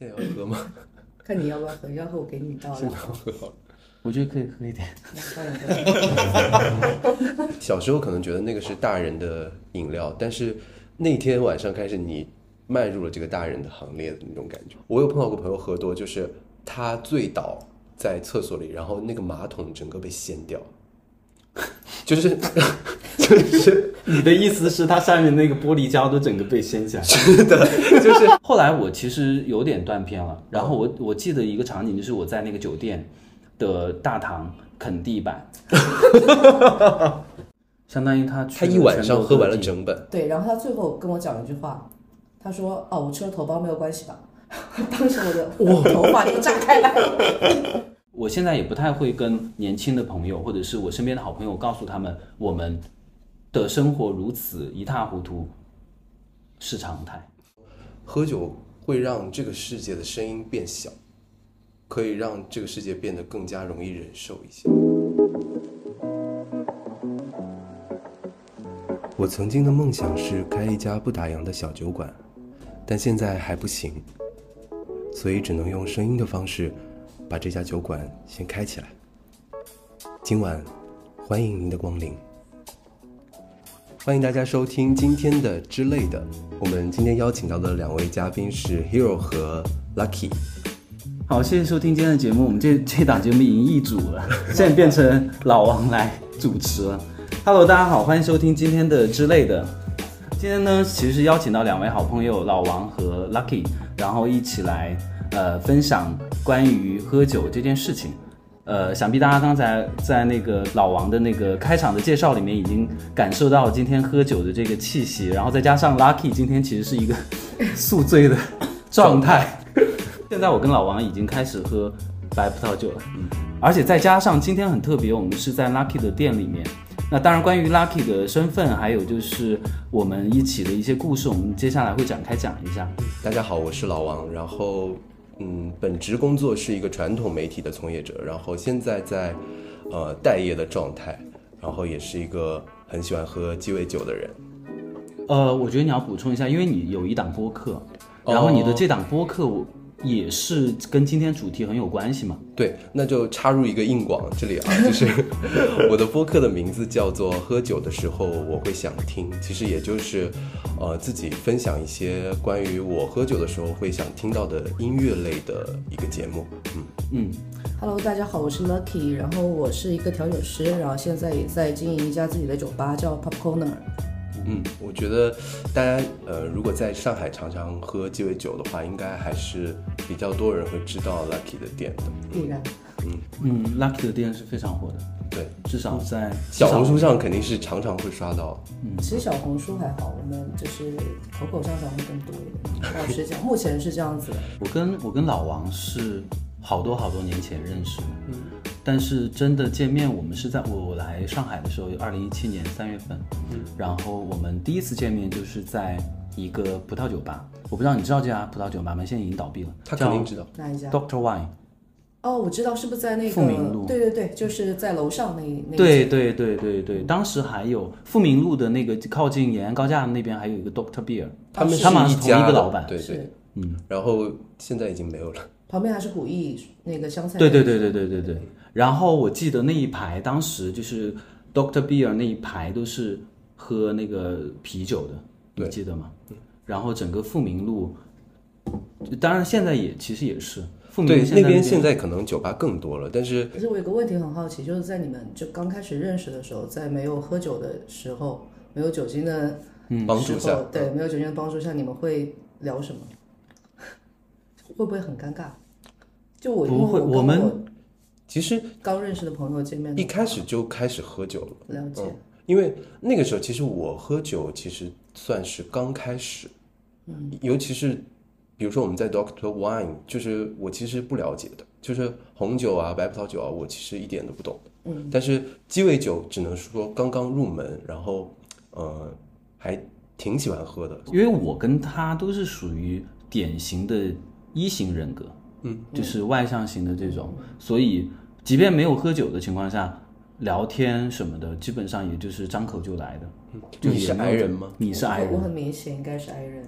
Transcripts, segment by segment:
现在要喝吗？看你要不要喝，要喝我给你倒现了在。要喝好了。我觉得可以喝一点。小时候可能觉得那个是大人的饮料，但是那天晚上开始，你迈入了这个大人的行列的那种感觉。我有碰到过朋友喝多，就是他醉倒在厕所里，然后那个马桶整个被掀掉，就是 就是你的意思是它上面那个玻璃胶都整个被掀起来？是的，就是后来我其实有点断片了，然后我我记得一个场景，就是我在那个酒店的大堂啃地板，相当于他去他一晚上喝完了整本。对，然后他最后跟我讲了一句话，他说：“哦，我吃了头孢没有关系吧？”当时我的我头发就炸开来了。我现在也不太会跟年轻的朋友或者是我身边的好朋友告诉他们，我们的生活如此一塌糊涂是常态。喝酒会让这个世界的声音变小，可以让这个世界变得更加容易忍受一些。我曾经的梦想是开一家不打烊的小酒馆，但现在还不行，所以只能用声音的方式把这家酒馆先开起来。今晚，欢迎您的光临。欢迎大家收听今天的之类的。我们今天邀请到的两位嘉宾是 Hero 和 Lucky。好，谢谢收听今天的节目。我们这这档节目已经易主了，现在变成老王来主持了。Hello，大家好，欢迎收听今天的之类的。今天呢，其实是邀请到两位好朋友老王和 Lucky，然后一起来呃分享关于喝酒这件事情。呃，想必大家刚才在那个老王的那个开场的介绍里面已经感受到今天喝酒的这个气息，然后再加上 Lucky 今天其实是一个宿醉的状态。现在我跟老王已经开始喝白葡萄酒了，嗯，而且再加上今天很特别，我们是在 Lucky 的店里面。那当然，关于 Lucky 的身份，还有就是我们一起的一些故事，我们接下来会展开讲一下。大家好，我是老王。然后，嗯，本职工作是一个传统媒体的从业者，然后现在在呃待业的状态，然后也是一个很喜欢喝鸡尾酒的人。呃，我觉得你要补充一下，因为你有一档播客，然后你的这档播客也是跟今天主题很有关系嘛？对，那就插入一个硬广，这里啊，就是我的播客的名字叫做《喝酒的时候我会想听》，其实也就是，呃，自己分享一些关于我喝酒的时候会想听到的音乐类的一个节目。嗯，嗯，Hello，大家好，我是 Lucky，然后我是一个调酒师，然后现在也在经营一家自己的酒吧，叫 Pop Corner。嗯，我觉得大家呃，如果在上海常常喝鸡尾酒的话，应该还是比较多人会知道 Lucky 的店的。必然，嗯，Lucky 的店是非常火的，对，至少在小红书上肯定是常常会刷到。嗯其实小红书还好，我们就是口口相传会更多一点。老实讲，目前是这样子的。我跟我跟老王是好多好多年前认识的，嗯，但是真的见面，我们是在我我来上海的时候，二零一七年三月份，嗯，然后我们第一次见面就是在一个葡萄酒吧，我不知道你知道这家葡萄酒吧吗？现在已经倒闭了，他肯定知道。哪一家？Doctor Wine，哦，我知道，是不是在那个富民路？对对对，就是在楼上那那对对对对对，当时还有富民路的那个靠近延安高架那边还有一个 Doctor Beer，他们是他们是同一家的一个老板，对对。嗯，然后现在已经没有了。旁边还是古意那个香菜。对对对对对对对。然后我记得那一排当时就是 Doctor Beer 那一排都是喝那个啤酒的，你记得吗？然后整个富民路，当然现在也其实也是富民对路，那边现在在可能酒吧更多了，但是可是我有个问题很好奇，就是在你们就刚开始认识的时候，在没有喝酒的时候，没有酒精的帮助下，，对，没有酒精的帮助下，你们会聊什么？会不会很尴尬？就我不会我我们其实刚认识的朋友见面，一开始就开始喝酒了。了解，嗯，因为那个时候其实我喝酒其实算是刚开始，嗯，尤其是比如说我们在 Doctor Wine，就是我其实不了解的，就是红酒啊、白葡萄酒啊，我其实一点都不懂，嗯，但是鸡尾酒只能说刚刚入门，然后呃还挺喜欢喝的，因为我跟他都是属于典型的一型人格，嗯，就是外向型的这种，所以即便没有喝酒的情况下，聊天什么的，基本上也就是张口就来的。就你是 I 人吗？你是 I 人我，很明显应该是 I 人。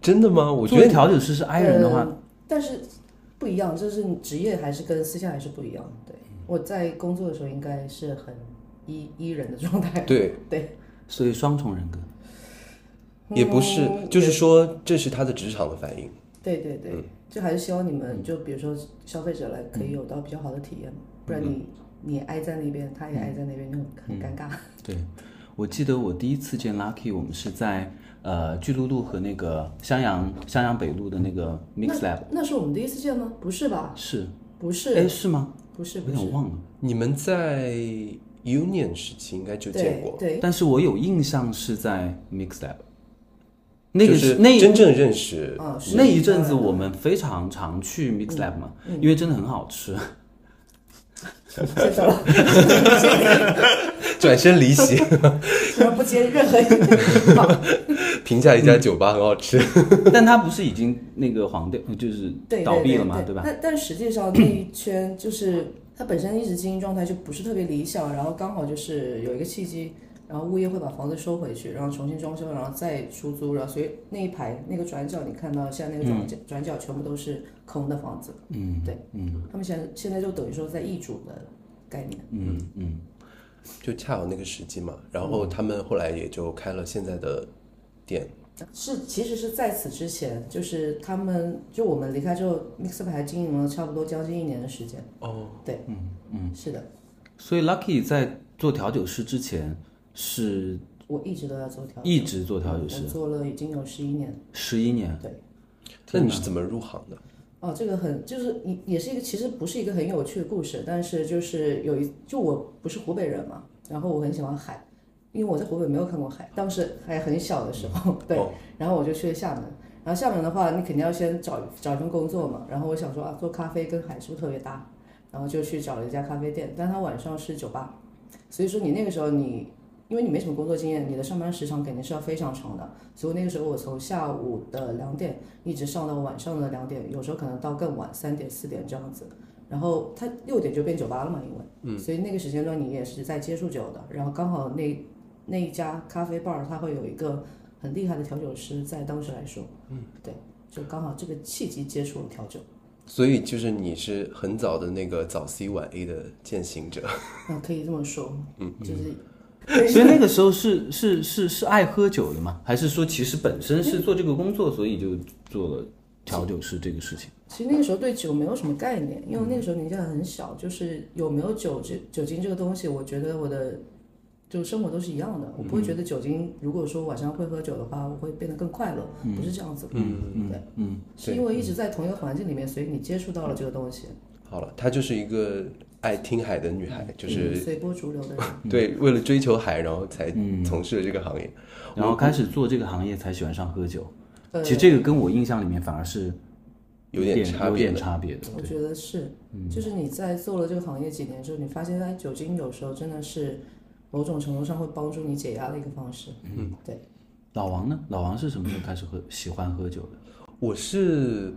真的吗？我觉得调酒师是 I 人的话，但是不一样，就是你职业还是跟私下还是不一样。对，我在工作的时候应该是很依依人的状态。对，对，所以双重人格。也不是，嗯就是说这是他的职场的反应。对对对，就还是希望你们就比如说消费者来可以有到比较好的体验嘛，不然你你挨在那边，他也挨在那边，就很很尴尬。对，我记得我第一次见 Lucky，我们是在呃巨鹿路和那个襄阳襄阳北路的那个 Mix Lab，那是我们第一次见吗？不是吧？是，不是，哎是吗？不是，有点。忘了，你们在 Union 时期应该就见过，对对，但是我有印象是在 Mix Lab，那个是那真正认识。那一阵子我们非常常去 Mix Lab 嘛，嗯因为真的很好吃。转身离席，然后不接任何一个 评价一家酒吧很好吃。但它不是已经那个黄掉，就是倒闭了嘛，对吧？但但实际上那一圈就是它本身一直经营状态就不是特别理想，然后刚好就是有一个契机，然后物业会把房子收回去，然后重新装修，然后再出租，然后所以那一排那个转角你看到现在那个转角、转角全部都是空的房子，嗯，对，嗯他们现在现在就等于说在易主的概念。嗯嗯，就恰好那个时机嘛，然后他们后来也就开了现在的店。是，其实是在此之前，就是他们就我们离开之后，Mixup 还经营了差不多将近一年的时间。哦，对，嗯嗯，是的，所以 Lucky 在做调酒师之前是我一直都在做调酒，一直做调酒师我，做了已经有十一年。十一年。对，那你是怎么入行的？哦，这个很就是也也是一个其实不是一个很有趣的故事，但是就是有一就我不是湖北人嘛，然后我很喜欢海，因为我在湖北没有看过海，当时还很小的时候，对，哦然后我就去了厦门，然后厦门的话，你肯定要先找找一份工作嘛，然后我想说啊，做咖啡跟海是不是特别搭，然后就去找了一家咖啡店，但它晚上是酒吧，所以说你那个时候你。因为你没什么工作经验，你的上班时长肯定是要非常长的，所以那个时候我从下午的两点一直上到晚上的两点，有时候可能到更晚三点四点这样子。然后他六点就变酒吧了嘛，因为，嗯，所以那个时间段你也是在接触酒的。然后刚好那那一家咖啡 bar 它会有一个很厉害的调酒师，在当时来说，嗯，对，就刚好这个契机接触了调酒，所以就是你是很早的那个早 C 晚 A 的践行者。那可以这么说，嗯，就是。所以那个时候是是是是爱喝酒的吗？还是说其实本身是做这个工作，所以就做了调酒师这个事情？其实那个时候对酒没有什么概念，因为那个时候年纪还很小，就是有没有酒这酒精这个东西，我觉得我的就生活都是一样的，我不会觉得酒精如果说晚上会喝酒的话，我会变得更快乐，不是这样子。嗯嗯对，嗯，是因为一直在同一个环境里面，所以你接触到了这个东西，好了，它就是一个爱听海的女孩，就是嗯随波逐流的人。对为了追求海，然后才从事了这个行业。然后开始做这个行业才喜欢上喝酒。呃其实这个跟我印象里面反而是有点点有点差别的差别的。我觉得是，就是你在做了这个行业几年之后，你发现哎，酒精有时候真的是某种程度上会帮助你解压的一个方式。嗯，对。老王呢？老王是什么时候开始喝喜欢喝酒的？我是，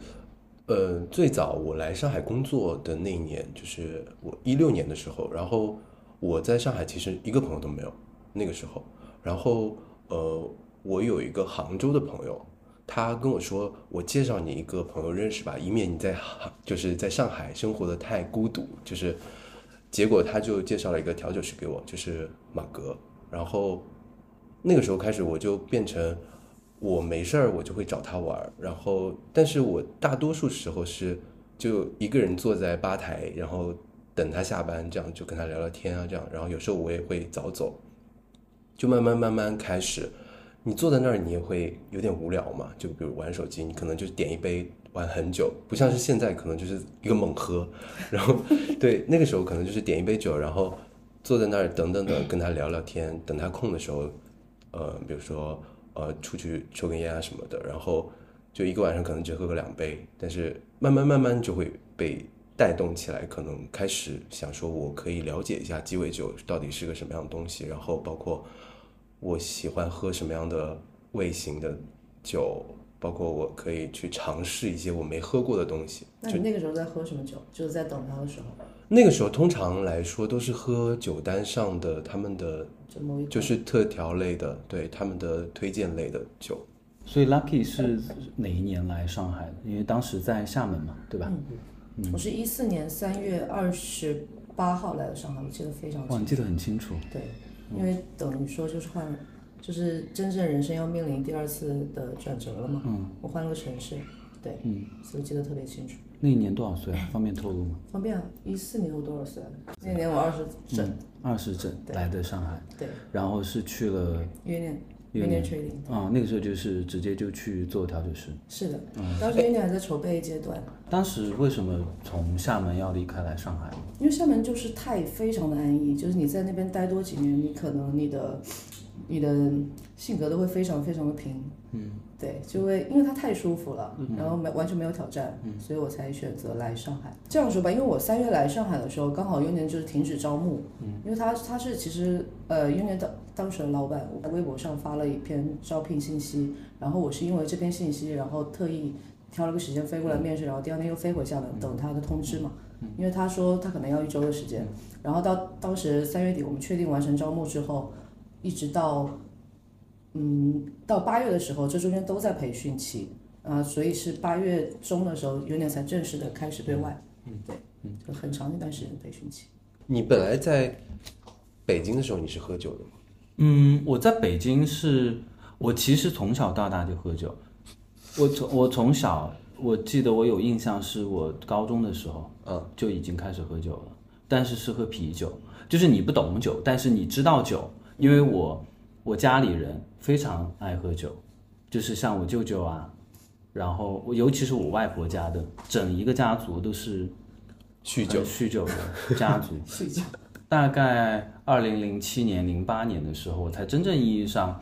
呃，最早我来上海工作的那一年，就是我一六年的时候，然后我在上海其实一个朋友都没有，那个时候，然后呃，我有一个杭州的朋友，他跟我说，我介绍你一个朋友认识吧，以免你在杭就是在上海生活的太孤独，就是，结果他就介绍了一个调酒师给我，就是马格，然后那个时候开始我就变成。我没事儿，我就会找他玩儿，然后，但是我大多数时候是就一个人坐在吧台，然后等他下班，这样就跟他聊聊天啊，这样，然后有时候我也会早走，就慢慢慢慢开始，你坐在那儿，你也会有点无聊嘛，就比如玩手机，你可能就点一杯玩很久，不像是现在可能就是一个猛喝，然后对那个时候可能就是点一杯酒，然后坐在那儿等等等，跟他聊聊天，等他空的时候，呃，比如说。呃，出去抽根烟啊什么的，然后就一个晚上可能只喝个两杯，但是慢慢慢慢就会被带动起来，可能开始想说我可以了解一下鸡尾酒到底是个什么样的东西，然后包括我喜欢喝什么样的味型的酒，包括我可以去尝试一些我没喝过的东西。那你那个时候在喝什么酒？就是在等他的时候，那个时候通常来说都是喝酒单上的他们的就某一款就是特调类的，对他们的推荐类的酒。所以 Lucky 是哪一年来上海的？因为当时在厦门嘛，对吧？我是一四年三月二十八号来的上海，我记得非常哇，清你记得很清楚。对，因为等于说就是换，就是真正人生要面临第二次的转折了嘛。嗯，我换了个城市，对，嗯，所以记得特别清楚。那一年多少岁啊？方便透露吗？方便啊，一四年我多少岁来的？那年我二十整，嗯，二十整对来的上海，对，然后是去了约念约念约念 trading，啊、那个时候就是直接就去做调酒师。是的，嗯当时约念还在筹备阶段，当时为什么从厦门要离开来上海？因为厦门就是太非常的安逸，就是你在那边待多几年，你可能你的你的性格都会非常非常的平，嗯，对，就会因为它太舒服了，然后没完全没有挑战，所以我才选择来上海。这样说吧，因为我三月来上海的时候，刚好优年就是停止招募，嗯，因为他他是其实呃优年当当时的老板，我在微博上发了一篇招聘信息，然后我是因为这篇信息，然后特意挑了个时间飞过来面试，然后第二天又飞回厦门等他的通知嘛。因为他说他可能要一周的时间，然后到当时三月底我们确定完成招募之后，一直到嗯到八月的时候，这中间都在培训期啊、所以是八月中的时候，有点才正式的开始对外，嗯，对，就很长一段时间的培训期。你本来在北京的时候你是喝酒的吗？嗯，我在北京是，我其实从小到大就喝酒。我从我从小，我记得我有印象，是我高中的时候，嗯，就已经开始喝酒了，但是是喝啤酒，就是你不懂酒，但是你知道酒，因为我我家里人非常爱喝酒，就是像我舅舅啊，然后我尤其是我外婆家的，整一个家族都是酗酒酗酒的家族。酗酒，大概二零零七年、零八年的时候，我才真正意义上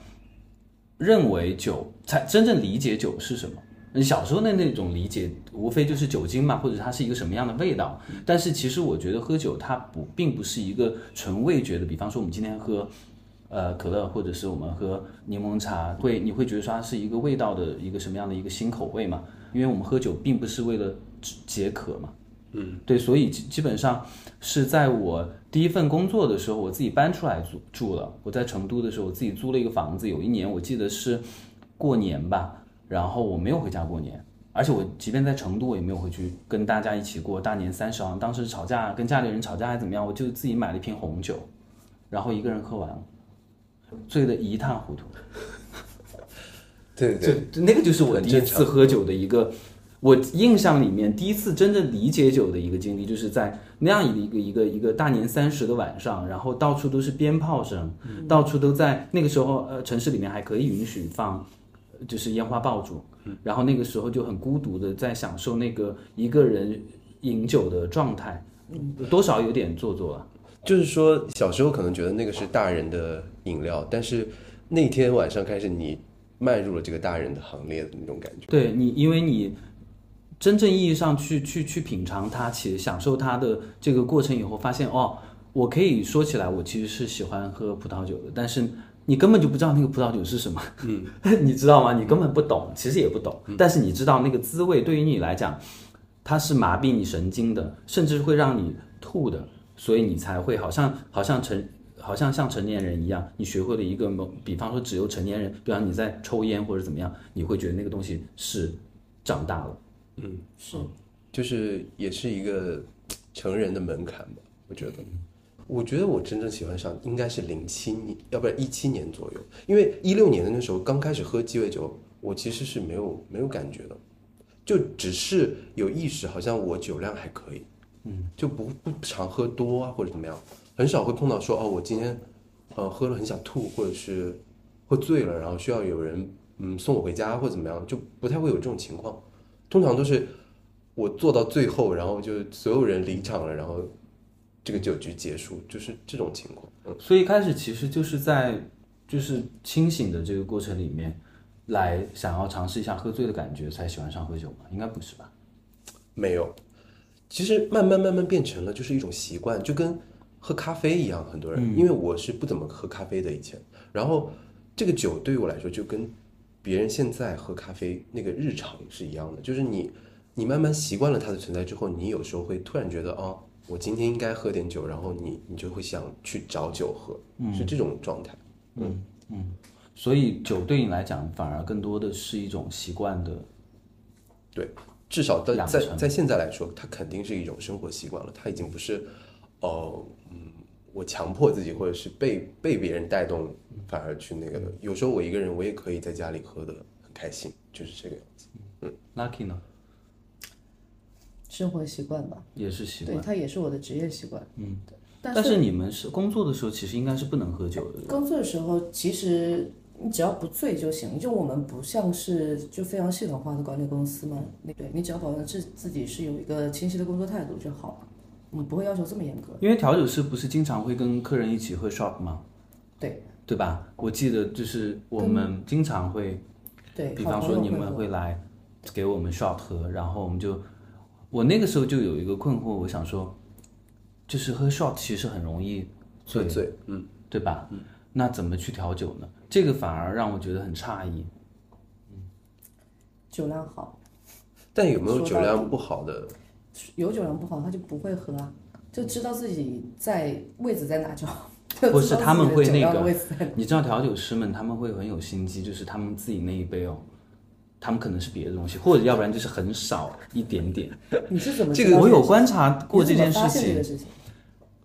认为酒，才真正理解酒是什么。你小时候的那种理解，无非就是酒精嘛，或者它是一个什么样的味道。但是其实我觉得喝酒它不并不是一个纯味觉的，比方说我们今天喝。呃，可乐或者是我们喝柠檬茶，会你会觉得说它是一个味道的一个什么样的一个新口味嘛？因为我们喝酒并不是为了解渴嘛，嗯，对，所以基基本上是在我第一份工作的时候，我自己搬出来住住了。我在成都的时候，我自己租了一个房子。有一年我记得是过年吧，然后我没有回家过年，而且我即便在成都，我也没有回去跟大家一起过大年三十啊。当时吵架跟家里人吵架还怎么样，我就自己买了一瓶红酒，然后一个人喝完了，醉得一塌糊涂。对对就那个就是我第一次喝酒的一个，我印象里面第一次真正理解酒的一个经历，就是在那样一个一个一个大年三十的晚上，然后到处都是鞭炮声，到处都在那个时候，呃，城市里面还可以允许放，呃就是烟花爆竹，然后那个时候就很孤独的在享受那个一个人饮酒的状态，多少有点做作了。就是说小时候可能觉得那个是大人的饮料，但是那天晚上开始你迈入了这个大人的行列的那种感觉。对你，因为你真正意义上去去去品尝它，其实享受它的这个过程以后，发现哦，我可以说起来，我其实是喜欢喝葡萄酒的，但是你根本就不知道那个葡萄酒是什么，嗯，你知道吗？你根本不懂，其实也不懂，但是你知道那个滋味对于你来讲，它是麻痹你神经的，甚至会让你吐的，所以你才会好像好像成。好像像成年人一样，你学会了一个某，比方说只有成年人，比方你在抽烟或者怎么样，你会觉得那个东西是长大了。嗯是就是也是一个成人的门槛吧，我觉得。我觉得我真正喜欢上应该是零七年，要不然一七年左右，因为一六年的那时候刚开始喝鸡尾酒，我其实是没有没有感觉的，就只是有意识，好像我酒量还可以，嗯，就不不常喝多啊或者怎么样，很少会碰到说哦我今天呃喝了很想吐，或者是喝醉了，然后需要有人嗯送我回家或者怎么样，就不太会有这种情况，通常都是我做到最后，然后就所有人离场了，然后这个酒局结束，就是这种情况。嗯，所以一开始其实就是在就是清醒的这个过程里面，来想要尝试一下喝醉的感觉，才喜欢上喝酒嘛？应该不是吧？没有，其实慢慢慢慢变成了就是一种习惯，就跟喝咖啡一样。很多人，因为我是不怎么喝咖啡的以前，然后这个酒对于我来说就跟别人现在喝咖啡那个日常是一样的，就是你你慢慢习惯了它的存在之后，你有时候会突然觉得哦，我今天应该喝点酒，然后你你就会想去找酒喝，是这种状态。嗯嗯所以酒对你来讲反而更多的是一种习惯的，对，至少在在在现在来说，它肯定是一种生活习惯了，它已经不是，哦、嗯，我强迫自己或者是被被别人带动，反而去那个的。有时候我一个人，我也可以在家里喝的很开心，就是这个样子。嗯 Lucky 呢生活习惯吧，也是习惯对，惯，它也是我的职业习惯。嗯，但但是你们是工作的时候其实应该是不能喝酒的，工作的时候，其实你只要不醉就行。就我们不像是就非常系统化的管理公司嘛，那对你只要保证自自己是有一个清晰的工作态度就好了。我们不会要求这么严格。因为调酒师不是经常会跟客人一起喝 shot 吗？对对吧？我记得就是我们经常会，对，比方说你们会来给我们 shot 喝，然后我们就，我那个时候就有一个困惑，我想说，就是喝 shot 其实很容易醉，醉，嗯，对吧？嗯那怎么去调酒呢？这个反而让我觉得很诧异。酒量好，但有没有酒量不好的？有酒量不好他就不会喝啊，就知道自己在位置在哪就好。不是他们会那个你知道调酒师们他们会很有心机，就是他们自己那一杯哦，他们可能是别的东西，或者要不然就是很少一点点。你是怎么这个我有观察过这件事情？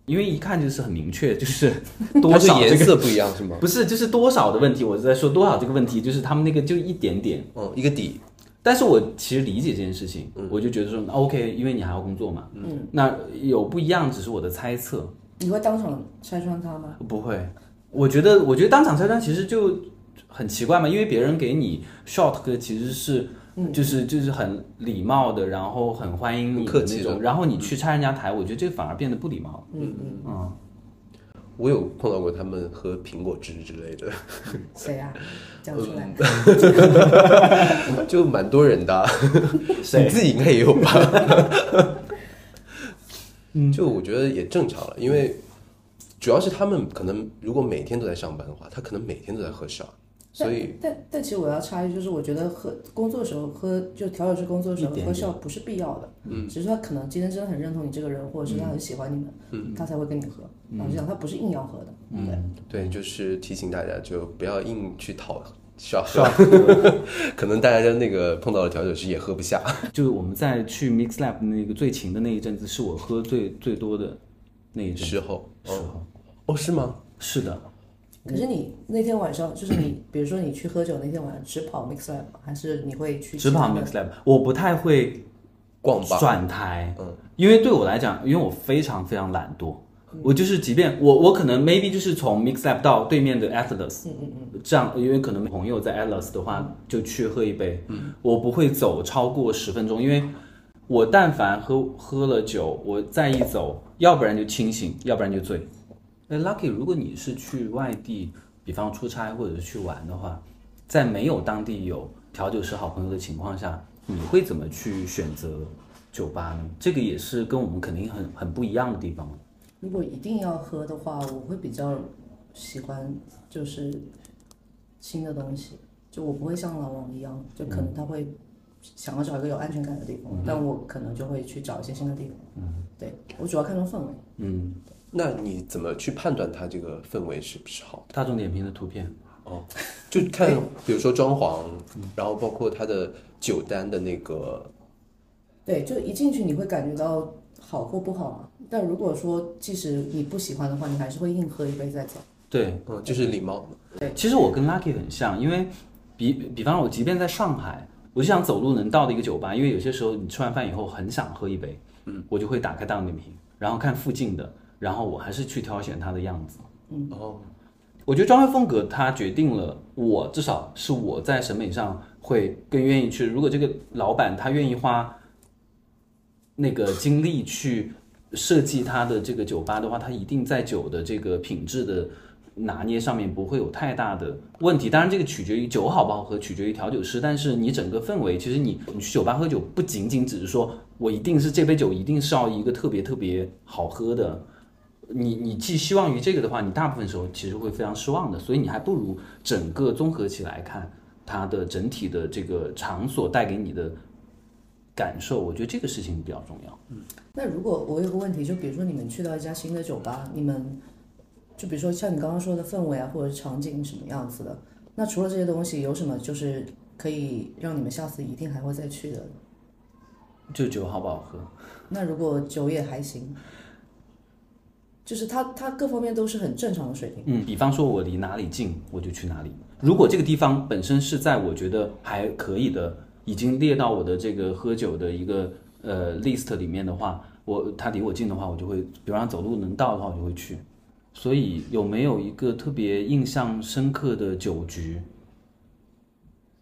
因为一看就是很明确，就是 多它是颜少这个色不一样是吗？不是就是多少的问题，我是在说多少这个问题，就是他们那个就一点点。哦，一个底，但是我其实理解这件事情，我就觉得说 OK，因为你还要工作嘛，嗯，那有不一样只是我的猜测，你会当场拆穿他吗？不会。我觉得，我觉得当场拆穿其实就很奇怪嘛，因为别人给你 short 歌其实是。就是就是很礼貌的，然后很欢迎你的那种，然后你去拆人家台，我觉得这反而变得不礼貌。嗯嗯，嗯，我有碰到过他们喝苹果汁之类的，谁啊？讲出来。就蛮多人的啊、谁 你自己应该也有吧？就我觉得也正常了，因为主要是他们可能如果每天都在上班的话，他可能每天都在喝 shot，所以但但但其实我要插一句，就是我觉得喝工作的时候喝，就调酒师工作的时候喝笑不是必要的，嗯，只是他可能今天真的很认同你这个人，或者是他很喜欢你们，嗯，他才会跟你喝。老实讲，他不是硬要喝的，对。对，就是提醒大家就不要硬去讨 shot，shot 可能大家那个碰到的调酒师也喝不下。就是我们在去 Mix Lab 那个最勤的那一阵子，是我喝最最多的那一阵。时候，时候哦，哦是吗？是的，可是你那天晚上，就是你，比如说你去喝酒那天晚上，只跑 mix lab，还是你会去只跑其他的？Mix Lab，我不太会逛吧，转台，嗯，因为对我来讲，因为我非常非常懒惰，我就是即便我我可能 maybe 就是从 Mix Lab 到对面的 Atlas，嗯嗯嗯，这样，因为可能朋友在 Atlas 的话，就去喝一杯，嗯，我不会走超过十分钟，因为我但凡喝喝了酒，我再一走，要不然就清醒，要不然就醉。哎，Lucky，如果你是去外地，比方出差或者是去玩的话，在没有当地有调酒师好朋友的情况下，你会怎么去选择酒吧呢？这个也是跟我们肯定很很不一样的地方。如果一定要喝的话，我会比较喜欢就是新的东西，就我不会像老王一样，就可能他会想要找一个有安全感的地方，但我可能就会去找一些新的地方。嗯，对我主要看重氛围。嗯，那你怎么去判断它这个氛围是不是好？大众点评的图片，哦，就看比如说装潢，然后包括它的酒单的那个，对，就一进去你会感觉到好或不好嘛。但如果说即使你不喜欢的话，你还是会硬喝一杯再走。对，嗯，就是礼貌。对其实我跟 Lucky 很像，因为比比方说，我即便在上海，我就想走路能到的一个酒吧，因为有些时候你吃完饭以后很想喝一杯，嗯，我就会打开大众点评，然后看附近的，然后我还是去挑选它的样子。嗯哦，我觉得装修风格它决定了我至少是我在审美上会更愿意去。如果这个老板他愿意花那个精力去设计他的这个酒吧的话，他一定在酒的这个品质的拿捏上面不会有太大的问题。当然，这个取决于酒好不好喝，取决于调酒师。但是你整个氛围，其实你你去酒吧喝酒，不仅仅只是说我一定是这杯酒一定是要一个特别特别好喝的。你你寄希望于这个的话，你大部分时候其实会非常失望的，所以你还不如整个综合起来看它的整体的这个场所带给你的感受，我觉得这个事情比较重要。嗯那如果我有个问题，就比如说你们去到一家新的酒吧，你们就比如说像你刚刚说的氛围啊，或者场景什么样子的，那除了这些东西，有什么就是可以让你们下次一定还会再去的？就酒好不好喝？那如果酒也还行，就是他，他各方面都是很正常的水平。嗯，比方说我离哪里近，我就去哪里。如果这个地方本身是在我觉得还可以的，已经列到我的这个喝酒的一个呃 list 里面的话，我他离我近的话，我就会，比方走路能到的话，我就会去。所以有没有一个特别印象深刻的酒局？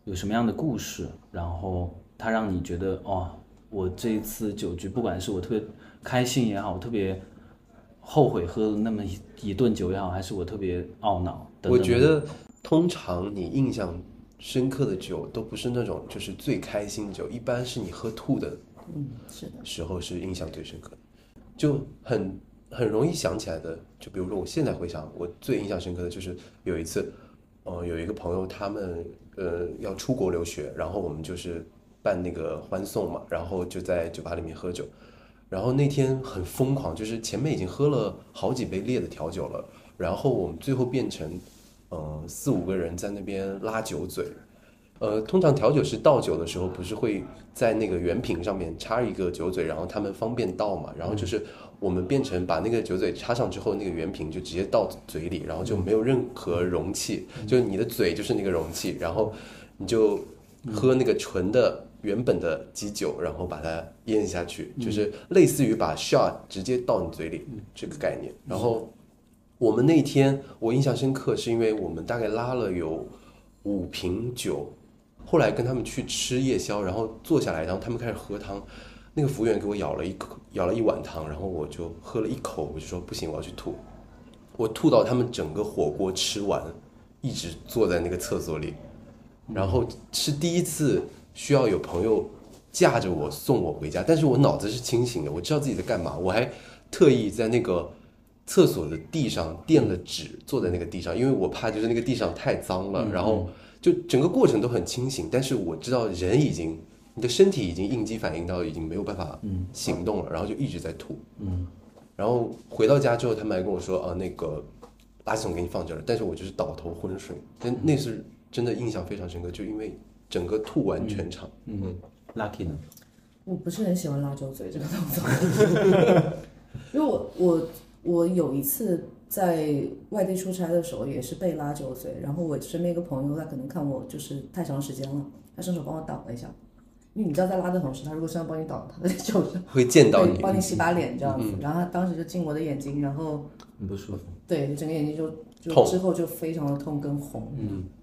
有什么样的故事？然后它让你觉得哦，我这一次酒局，不管是我特别开心也好，我特别后悔喝了那么一一顿酒也好，还是我特别懊恼等等。我觉得通常你印象深刻的酒都不是那种就是最开心的酒，一般是你喝吐的嗯，是的，时候是印象最深刻的，就很很容易想起来的。就比如说我现在回想，我最印象深刻的就是有一次，呃，有一个朋友他们呃要出国留学，然后我们就是办那个欢送嘛，然后就在酒吧里面喝酒，然后那天很疯狂，就是前面已经喝了好几杯烈的调酒了，然后我们最后变成嗯、呃四五个人在那边拉酒嘴。呃，通常调酒师倒酒的时候，不是会在那个圆瓶上面插一个酒嘴，然后他们方便倒嘛。然后就是我们变成把那个酒嘴插上之后，那个圆瓶就直接倒嘴里，然后就没有任何容器，就你的嘴就是那个容器，然后你就喝那个纯的原本的基酒，然后把它咽下去，就是类似于把 shot 直接倒你嘴里这个概念。然后我们那天我印象深刻，是因为我们大概拉了有五瓶酒。后来跟他们去吃夜宵，然后坐下来，然后他们开始喝汤。那个服务员给我舀了一口，舀了一碗汤，然后我就喝了一口，我就说不行，我要去吐。我吐到他们整个火锅吃完，一直坐在那个厕所里，然后是第一次需要有朋友架着我送我回家，但是我脑子是清醒的，我知道自己在干嘛，我还特意在那个厕所的地上垫了纸，坐在那个地上，因为我怕就是那个地上太脏了，然后。就整个过程都很清醒，但是我知道人已经，你的身体已经应激反应到已经没有办法行动了，然后就一直在吐。嗯，然后回到家之后，他们还跟我说，啊，那个垃圾桶给你放这儿了，但是我就是倒头昏睡，但那是真的印象非常深刻，就因为整个吐完全场。嗯，Lucky 呢？我不是很喜欢拉酒嘴这个动作，因为我我我有一次在外地出差的时候也是被拉酒嘴，然后我身边一个朋友他可能看我就是太长时间了，他伸手帮我挡了一下，因为你知道在拉的同时，他如果身上帮你挡，他的酒是会溅到你，帮你洗把脸这样子，然后他当时就进我的眼睛，然后很不舒服。对整个眼睛就就之后就非常的痛跟红，嗯，对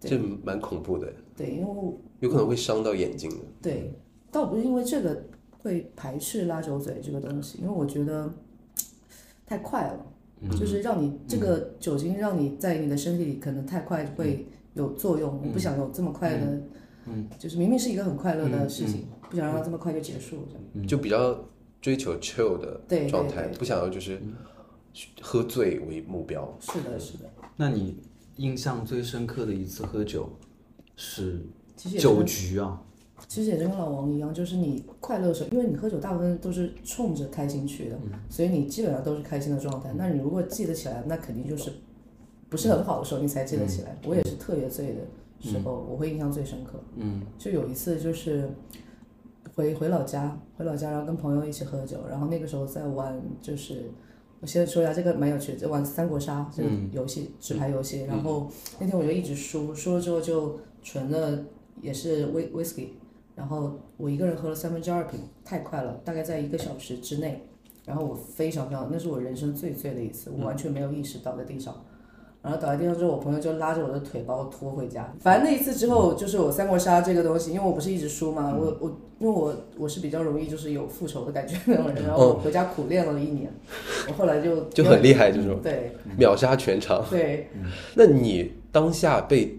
这蛮恐怖的，对，因为有可能会伤到眼睛的。对，倒不是因为这个会排斥拉酒嘴这个东西，因为我觉得太快了，就是让你这个酒精让你在你的身体里可能太快会有作用，我不想有这么快的，嗯，就是明明是一个很快乐的事情，不想让它这么快就结束，这样。就比较追求 chill 的对对状态，对不想要就是喝醉为目标。是的，是的，那你印象最深刻的一次喝酒是酒局啊？其实也是跟老王一样，就是你快乐的时候，因为你喝酒大部分都是冲着开心去的，所以你基本上都是开心的状态。那你如果记得起来，那肯定就是不是很好的时候你才记得起来。我也是特别醉的时候，我会印象最深刻。嗯，就有一次就是回回老家，回老家然后跟朋友一起喝酒，然后那个时候在玩就是。我先说一下这个蛮有趣的，就玩三国杀这个游戏，纸牌游戏。然后那天我就一直输，输了之后就存了也是威 whisky，然后我一个人喝了三分之二瓶，太快了，大概在一个小时之内。然后我非常非常，那是我人生最醉的一次，我完全没有意识倒在地上。然后倒在地上之后，我朋友就拉着我的腿把我拖回家。反正那一次之后，就是我三国杀这个东西，因为我不是一直输嘛，我我因为我我是比较容易就是有复仇的感觉那种人，然后我回家苦练了一年，我后来就就很厉害就是对秒杀全场。对，那你当下被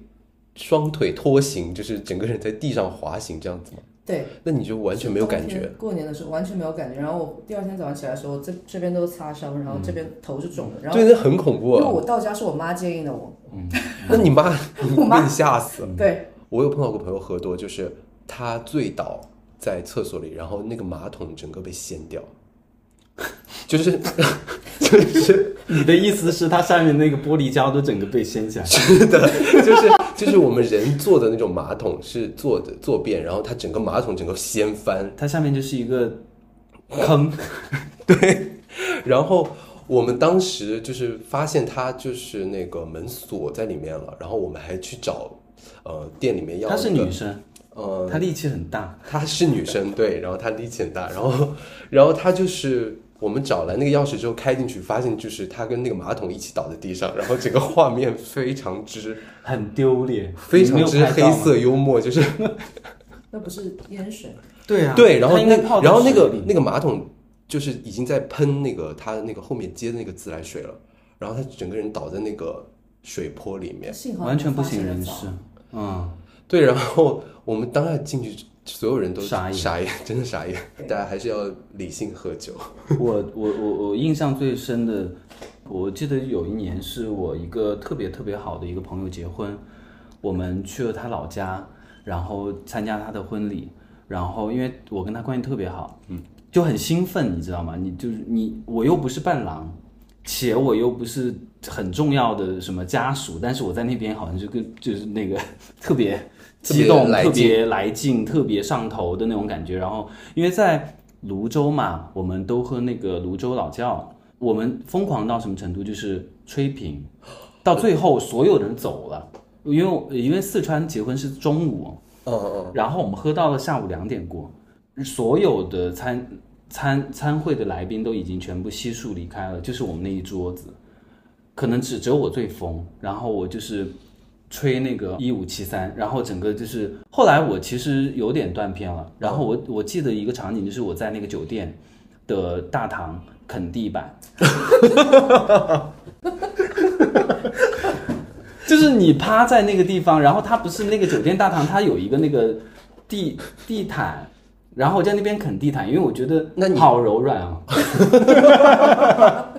双腿拖行，就是整个人在地上滑行这样子吗？对，那你就完全没有感觉。。过年的时候完全没有感觉，然后我第二天早上起来的时候，这这边都是擦伤，然后这边头是肿的，然后对，那很恐怖啊！因为我到家是我妈接应的我，嗯 那你妈我妈被你吓死了。对，我有碰到过朋友喝多，就是他醉倒在厕所里，然后那个马桶整个被掀掉，就是 就是你的意思是它下面那个玻璃胶都整个被掀起来？是的，就是就是我们人坐的那种马桶是坐的坐便，然后它整个马桶整个掀翻，它下面就是一个坑，对，然后我们当时就是发现它就是那个门锁在里面了，然后我们还去找呃店里面要、她是女生，呃她力气很大。她是女生，对，然后她力气很大，然后然后她就是我们找来那个钥匙之后开进去，发现就是他跟那个马桶一起倒在地上，然后整个画面非常之 很丢脸，非常之黑。色幽默，就是那不是淹水，对啊，对，然后那它应该泡然后那个那个马桶就是已经在喷那个它那个后面接的那个自来水了，然后他整个人倒在那个水坡里面，幸好完全不省人事。嗯，对，然后我们当下进去，所有人都傻眼傻眼，真的傻眼，大家还是要理性喝酒。我我我我印象最深的，我记得有一年是我一个特别特别好的一个朋友结婚，我们去了他老家，然后参加他的婚礼，然后因为我跟他关系特别好，嗯，就很兴奋，你知道吗？你就是你，我又不是伴郎，且我又不是很重要的什么家属，但是我在那边好像就跟就是那个 特别激动、特别来劲特别来劲、特别上头的那种感觉。然后因为在泸州嘛，我们都喝那个泸州老窖，我们疯狂到什么程度？就是吹瓶，到最后所有人走了，因为因为四川结婚是中午，嗯嗯然后我们喝到了下午两点过，所有的参参参会的来宾都已经全部悉数离开了，就是我们那一桌子，可能只只有我最疯，然后我就是吹那个一五七三，然后整个就是后来我其实有点断片了，然后我我记得一个场景就是我在那个酒店的大堂啃地板。就是你趴在那个地方，然后它不是那个酒店大堂，它有一个那个地地毯，然后我在那边啃地毯，因为我觉得那你好柔软啊。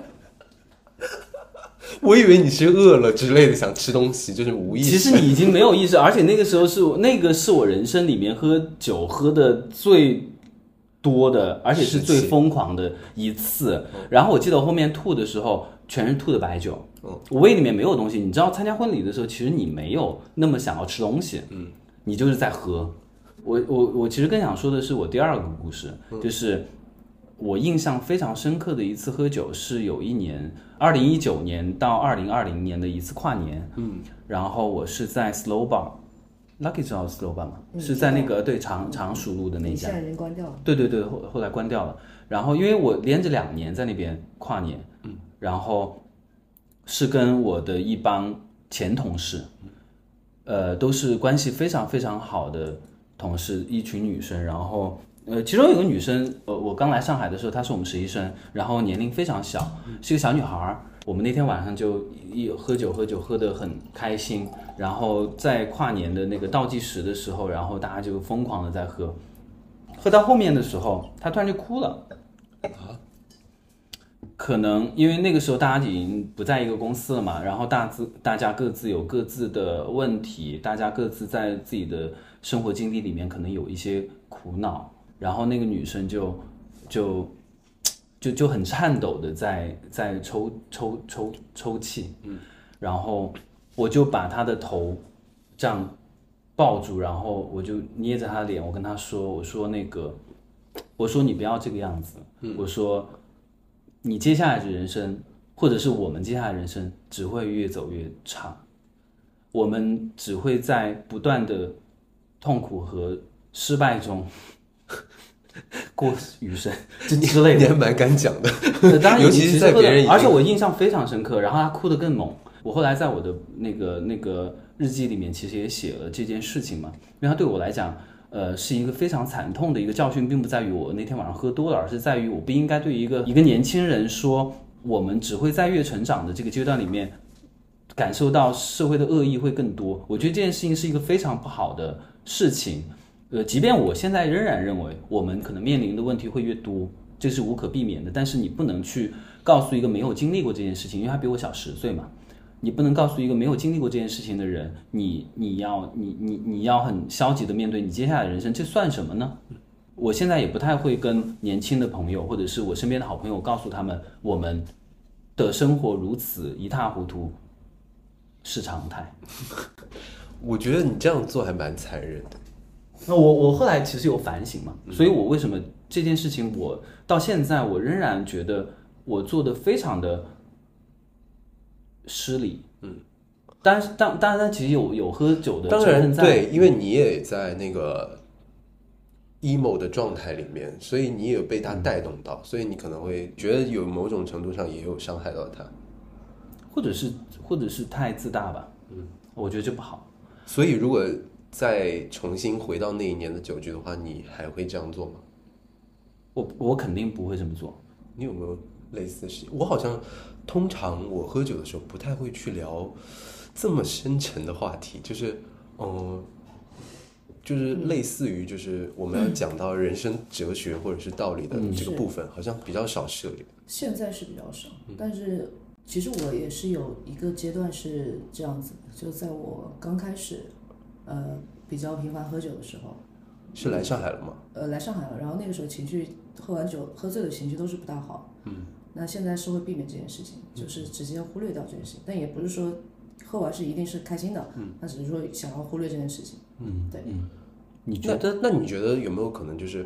我以为你是饿了之类的想吃东西，就是无意识。其实你已经没有意识，而且那个时候是我那个是我人生里面喝酒喝的最多的，而且是最疯狂的一次。然后我记得我后面吐的时候，全是吐的白酒。嗯我胃里面没有东西。你知道参加婚礼的时候，其实你没有那么想要吃东西，嗯，你就是在喝。我我我其实更想说的是我第二个故事，就是我印象非常深刻的一次喝酒，是有一年二零一九年到二零二零年的一次跨年，嗯，然后我是在 Slow Bar，Lucky 知道 Slow Bar 吗？嗯是在那个对常常熟路的那家现，在已经关掉了。对对对，后后来关掉了。然后因为我连着两年在那边跨年，嗯，然后是跟我的一帮前同事，呃，都是关系非常非常好的同事，一群女生。然后呃，其中有个女生，呃，我刚来上海的时候，她是我们实习生，然后年龄非常小，是一个小女孩儿。我们那天晚上就一喝酒喝酒喝得很开心，然后在跨年的那个倒计时的时候，然后大家就疯狂的在喝，喝到后面的时候，她突然就哭了。啊可能因为那个时候大家已经不在一个公司了嘛，然后大自大家各自有各自的问题，大家各自在自己的生活经历里面可能有一些苦恼，然后那个女生就就就就很颤抖的在在抽抽抽抽泣，嗯，然后我就把她的头这样抱住，然后我就捏着她的脸，我跟她说，我说那个，我说你不要这个样子，我说。你接下来的人生，或者是我们接下来的人生，只会越走越差。我们只会在不断的痛苦和失败中过余生，这之类的。你还蛮敢讲的，呃当然，尤其是在别人而且我印象非常深刻。然后他哭得更猛。我后来在我的那个那个日记里面，其实也写了这件事情嘛，因为他对我来讲，呃，是一个非常惨痛的一个教训，并不在于我那天晚上喝多了，而是在于我不应该对一个一个年轻人说，我们只会在越成长的这个阶段里面。感受到社会的恶意会更多，我觉得这件事情是一个非常不好的事情。呃，即便我现在仍然认为我们可能面临的问题会越多，这是无可避免的。但是你不能去告诉一个没有经历过这件事情，因为他比我小十岁嘛，你不能告诉一个没有经历过这件事情的人，你你要你你你要很消极的面对你接下来的人生，这算什么呢？我现在也不太会跟年轻的朋友或者是我身边的好朋友告诉他们，我们的生活如此一塌糊涂是常态。我觉得你这样做还蛮残忍的。那我我后来其实有反省嘛，所以我为什么这件事情我到现在我仍然觉得我做的非常的失礼。嗯，当然当当然其实有有喝酒的当成分在，然对，因为你也在那个 emo 的状态里面，所以你也有被他带动到，所以你可能会觉得有某种程度上也有伤害到他。或者是或者是太自大吧。嗯，我觉得这不好。所以如果再重新回到那一年的酒局的话，你还会这样做吗？我我肯定不会这么做。你有没有类似的事情？我好像通常我喝酒的时候不太会去聊这么深沉的话题，就是嗯，就是类似于就是我们要讲到人生哲学或者是道理的这个部分，好像比较少涉猎。现在是比较少，但是其实我也是有一个阶段是这样子的，就在我刚开始，呃，比较频繁喝酒的时候，是来上海了吗？呃，来上海了，然后那个时候情绪喝完酒喝醉的情绪都是不大好，嗯，那现在是会避免这件事情，就是直接忽略掉这件事情，但也不是说喝完是一定是开心的，嗯，那只是说想要忽略这件事情，嗯，对，嗯。你觉得？那那你觉得有没有可能就是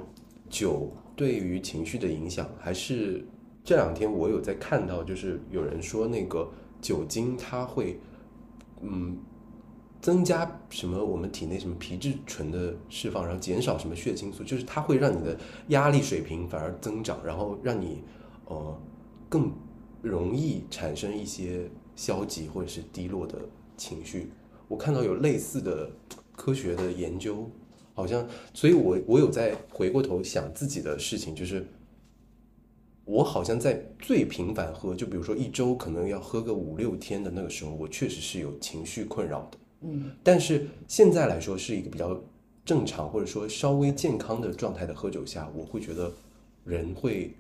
酒对于情绪的影响，还是这两天我有在看到，就是有人说那个酒精它会嗯增加什么我们体内什么皮质醇的释放，然后减少什么血清素，就是它会让你的压力水平反而增长，然后让你呃更容易产生一些消极或者是低落的情绪。我看到有类似的科学的研究，好像，所以我我有在回过头想自己的事情，就是我好像在最频繁喝，就比如说一周可能要喝个五六天的那个时候，我确实是有情绪困扰的。嗯，但是现在来说是一个比较正常或者说稍微健康的状态的喝酒下，我会觉得人会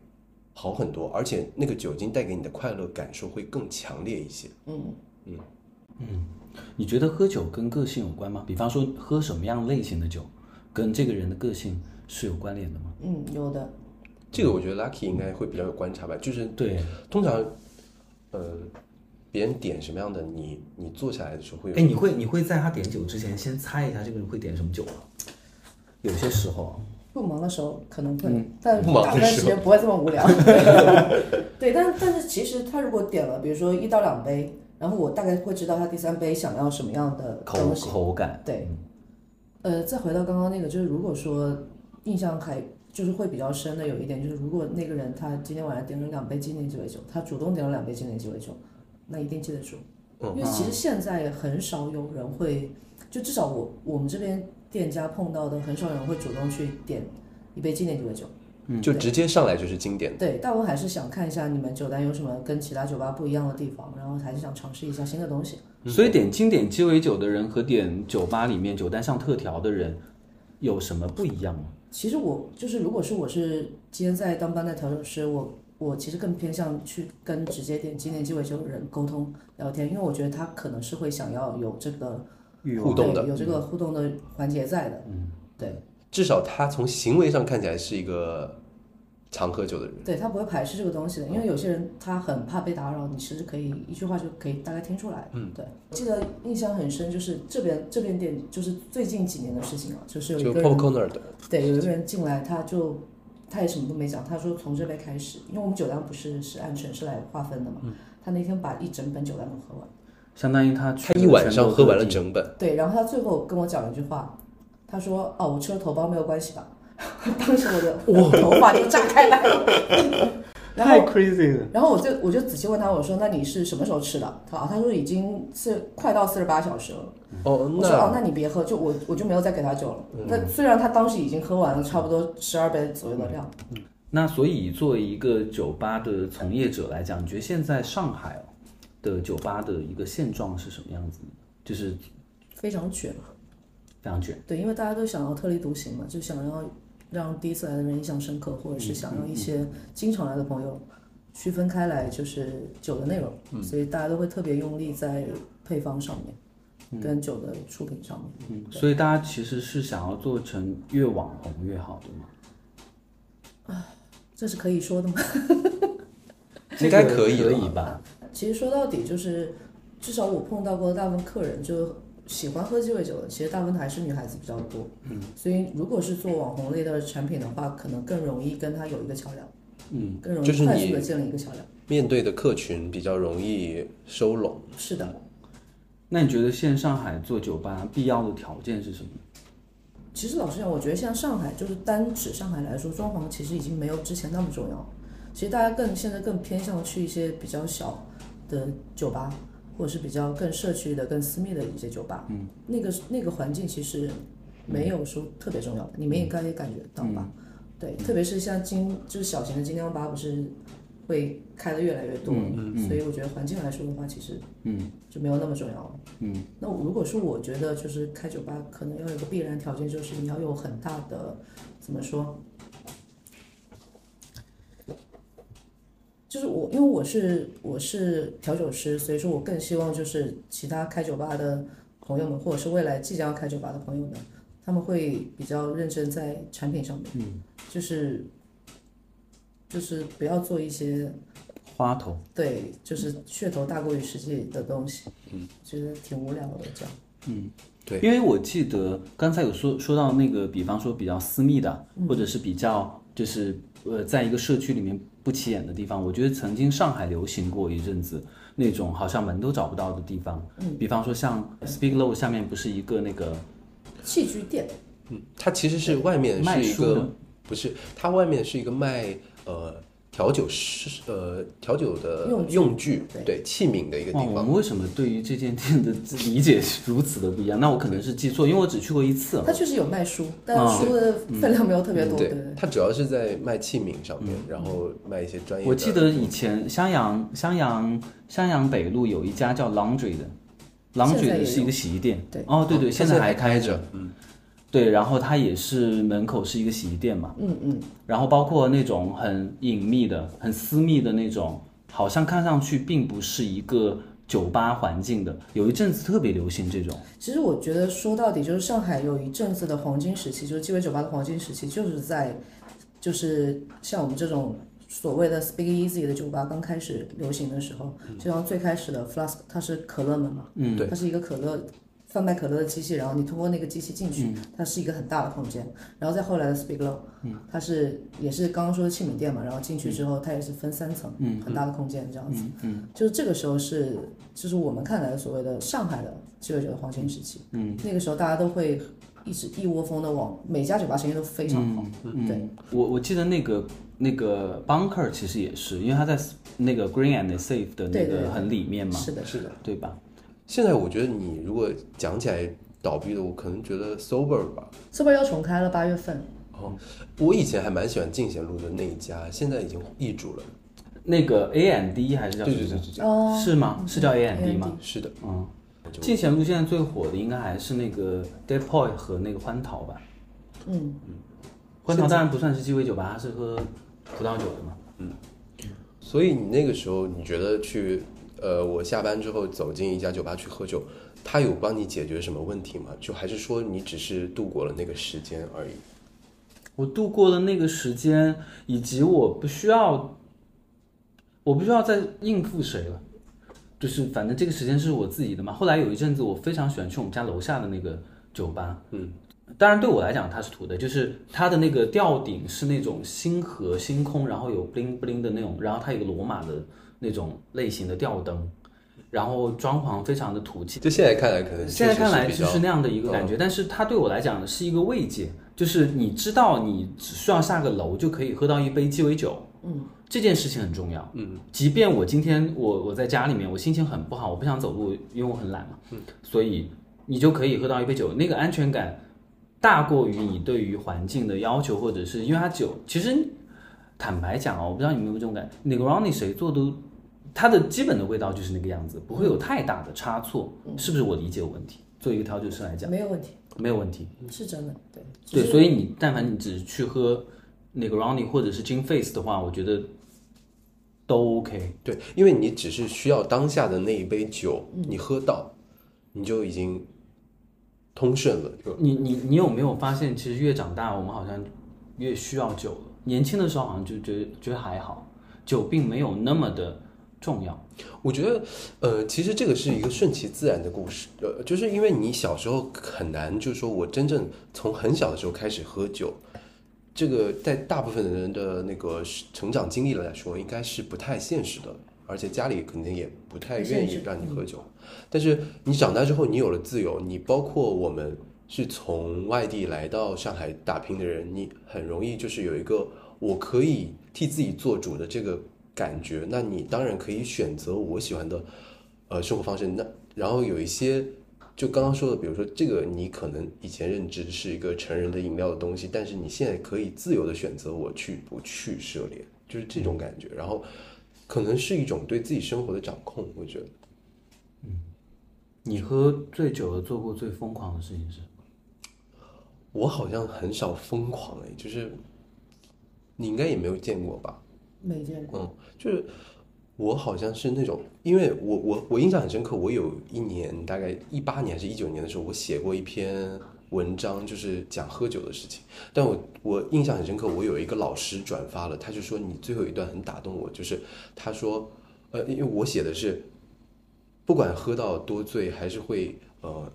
好很多，而且那个酒精带给你的快乐感受会更强烈一些。嗯你觉得喝酒跟个性有关吗？比方说喝什么样类型的酒，跟这个人的个性是有关联的吗？嗯，有的，这个我觉得 Lucky 应该会比较有观察吧，就是对，通常，呃，别人点什么样的，你你坐下来的时候会有哎，你会你会在他点酒之前先猜一下这个人会点什么酒吗？有些时候啊，不忙的时候可能会，嗯但不忙的大部分时间不会这么无聊。对，但但是其实他如果点了，比如说一到两杯，然后我大概会知道他第三杯想要什么样的口东西。口感，对，呃，再回到刚刚那个，就是如果说印象还就是会比较深的有一点，就是如果那个人他今天晚上点了两杯经典鸡尾酒，他主动点了两杯经典鸡尾酒，那一定记得住，嗯因为其实现在很少有人会，就至少我我们这边店家碰到的很少有人会主动去点一杯经典鸡尾酒。嗯就直接上来就是经典。对，但我还是想看一下你们酒单有什么跟其他酒吧不一样的地方，然后还是想尝试一下新的东西。所以点经典鸡尾酒的人和点酒吧里面酒单上特调的人有什么不一样吗？其实我就是，如果是我是今天在当班的调酒师，我我其实更偏向去跟直接点经典鸡尾酒的人沟通聊天，因为我觉得他可能是会想要有这个互动的有这个互动的环节在的。嗯，对，至少他从行为上看起来是一个常喝酒的人。对他不会排斥这个东西的，因为有些人他很怕被打扰，你其实可以一句话就可以大概听出来。嗯，对，记得印象很深，就是这边这边店就是最近几年的事情了，就是有一个对，有一个人进来，他就他也什么都没讲，他说从这杯开始，因为我们酒量不是是按城市来划分的嘛，他那天把一整本酒量都喝完，相当于他他一晚上喝完了整本。对，然后他最后跟我讲了一句话，他说哦，我吃了头孢没有关系吧？当时我的我的头发就炸开来了，然太 crazy 了。然后我就我就仔细问他，我说那你是什么时候吃的？他啊他说已经是快到四十八小时了。哦，我说哦，那那你别喝，就我我就没有再给他酒了。那虽然他当时已经喝完了差不多十二杯左右的量。嗯那所以作为一个酒吧的从业者来讲，你觉得现在上海的酒吧的一个现状是什么样子呢？就是非常卷，非常卷。对，因为大家都想要特立独行嘛，就想要让第一次来的人印象深刻，或者是想让一些经常来的朋友区分开来，就是酒的内容，所以大家都会特别用力在配方上面，跟酒的出品上面。嗯，所以大家其实是想要做成越网红越好的嘛。这是可以说的吗？其 应该可以可了以吧？其实说到底就是，至少我碰到过的大部分客人就喜欢喝鸡尾酒的，其实大部分还是女孩子比较多。嗯，所以如果是做网红类的产品的话，可能更容易跟他有一个桥梁。嗯，更容易快速的建立一个桥梁。面对的客群比较容易收拢。是的，那你觉得现在上海做酒吧必要的条件是什么？其实老实讲，我觉得像上海，就是单指上海来说，装潢其实已经没有之前那么重要。其实大家更现在更偏向去一些比较小的酒吧，或者是比较更社区的、更私密的一些酒吧。嗯，那个那个环境其实没有说特别重要的，你们应该也感觉到吧？对，特别是像金就是小型的精酿吧，不是会开的越来越多，所以我觉得环境来说的话，其实嗯就没有那么重要了。嗯，那如果说我觉得就是开酒吧，可能要有个必然条件，就是你要有很大的怎么说？就是我，因为我是我是调酒师，所以说我更希望就是其他开酒吧的朋友们，或者是未来即将要开酒吧的朋友们，他们会比较认真在产品上面，嗯，就是就是不要做一些花头，对，就是噱头大过于实际的东西，嗯，觉得挺无聊的这样。嗯对。因为我记得刚才有说说到那个，比方说比较私密的，或者是比较就是呃，在一个社区里面不起眼的地方，我觉得曾经上海流行过一阵子那种好像门都找不到的地方，嗯，比方说像 Speak Low 下面不是一个那个器具店，嗯，它其实是外面是一卖书不是，它外面是一个卖呃调酒师呃调酒的用具用具对对器皿的一个地方，我方。们为什么对于这间店的理解如此的不一样？那我可能是记错，因为我只去过一次。它确实有卖书，但啊书的分量没有特别多，对对，它主要是在卖器皿上面，然后卖一些专业的。我记得以前襄阳襄阳襄阳北路有一家叫 Laundry 的，Laundry 的是一个洗衣店。对哦，对对，现在还开着。，嗯，对，然后它也是门口是一个洗衣店嘛，嗯嗯，然后包括那种很隐秘的、很私密的那种，好像看上去并不是一个酒吧环境的，有一阵子特别流行这种。其实我觉得说到底就是上海有一阵子的黄金时期，就是鸡尾酒吧的黄金时期，就是在就是像我们这种所谓的 Speak Easy 的酒吧刚开始流行的时候，就像最开始的 Flask，它是可乐门嘛，嗯。对它是一个可乐贩卖可乐的机器，然后你通过那个机器进去，它是一个很大的空间。然后再后来的 Speak Low，它是也是刚刚说的器皿店嘛，然后进去之后它也是分三层，很大的空间这样子。嗯就是这个时候是就是我们看来的所谓的上海的鸡尾酒的黄金时期。嗯，那个时候大家都会一直一窝蜂的往每家酒吧生意都非常好。嗯对，我我记得那个那个 Bunker 其实也是，因为它在那个 Green and Safe 的那个很里面嘛，是的，是的。对吧？现在我觉得你如果讲起来倒闭的，我可能觉得 Sober 吧。，Sober 要重开了，八月份。哦，我以前还蛮喜欢进贤路的那一家，现在已经易主了。那个 A and 还是叫对对对对对，哦，是吗？是叫 A and 吗？是的。嗯，进贤路现在最火的应该还是那个 Dead Boy 和那个欢桃吧。嗯嗯，欢桃当然不算是鸡尾酒吧，它是喝葡萄酒的嘛。嗯所以你那个时候，你觉得去，呃，我下班之后走进一家酒吧去喝酒，他有帮你解决什么问题吗？就还是说你只是度过了那个时间而已？我度过了那个时间，以及我不需要，我不需要再应付谁了，就是反正这个时间是我自己的嘛。后来有一阵子，我非常喜欢去我们家楼下的那个酒吧，嗯，当然对我来讲它是土的，就是它的那个吊顶是那种星河星空，然后有 bling bling 的那种，然后它有个罗马的那种类型的吊灯，然后装潢非常的土气。就现在看来，可能现在看来就是那样的一个感觉，但是它对我来讲是一个慰藉，就是你知道你只需要下个楼就可以喝到一杯鸡尾酒，嗯，这件事情很重要，嗯，即便我今天我我在家里面我心情很不好，我不想走路，因为我很懒嘛，嗯，所以你就可以喝到一杯酒，那个安全感大过于你对于环境的要求，或者是因为它酒，其实坦白讲哦，我不知道你们有没有这种感，那个 Ronnie 谁做都。它的基本的味道就是那个样子，不会有太大的差错，是不是我理解有问题？作为一个调酒师来讲，没有问题，没有问题。是真的。对，对，所以你但凡你只是去喝那个 Ronnie 或者是 Gin Face 的话，我觉得都 OK。对，因为你只是需要当下的那一杯酒，你喝到，你就已经通顺了。就你你你有没有发现，其实越长大，我们好像越需要酒了。年轻的时候好像就觉得觉得还好，酒并没有那么的重要。我觉得，呃，其实这个是一个顺其自然的故事，呃，就是因为你小时候很难，就是说我真正从很小的时候开始喝酒，这个在大部分人的那个成长经历来说，应该是不太现实的，而且家里肯定也不太愿意让你喝酒。但是你长大之后，你有了自由，你包括我们是从外地来到上海打拼的人，你很容易就是有一个我可以替自己做主的这个。感觉，那你当然可以选择我喜欢的，呃，生活方式。那然后有一些，就刚刚说的，比如说这个，你可能以前认知是一个成人的饮料的东西，但是你现在可以自由的选择我去不去涉猎，就是这种感觉。然后，可能是一种对自己生活的掌控，我觉得。嗯，你喝醉酒了做过最疯狂的事情是？我好像很少疯狂哎，就是你应该也没有见过吧。没见过，嗯，就是我好像是那种，因为我我我印象很深刻，我有一年大概一八年还是一九年的时候，我写过一篇文章，就是讲喝酒的事情。但我我印象很深刻，我有一个老师转发了，他就说你最后一段很打动我，就是他说，呃，因为我写的是，不管喝到多醉，还是会呃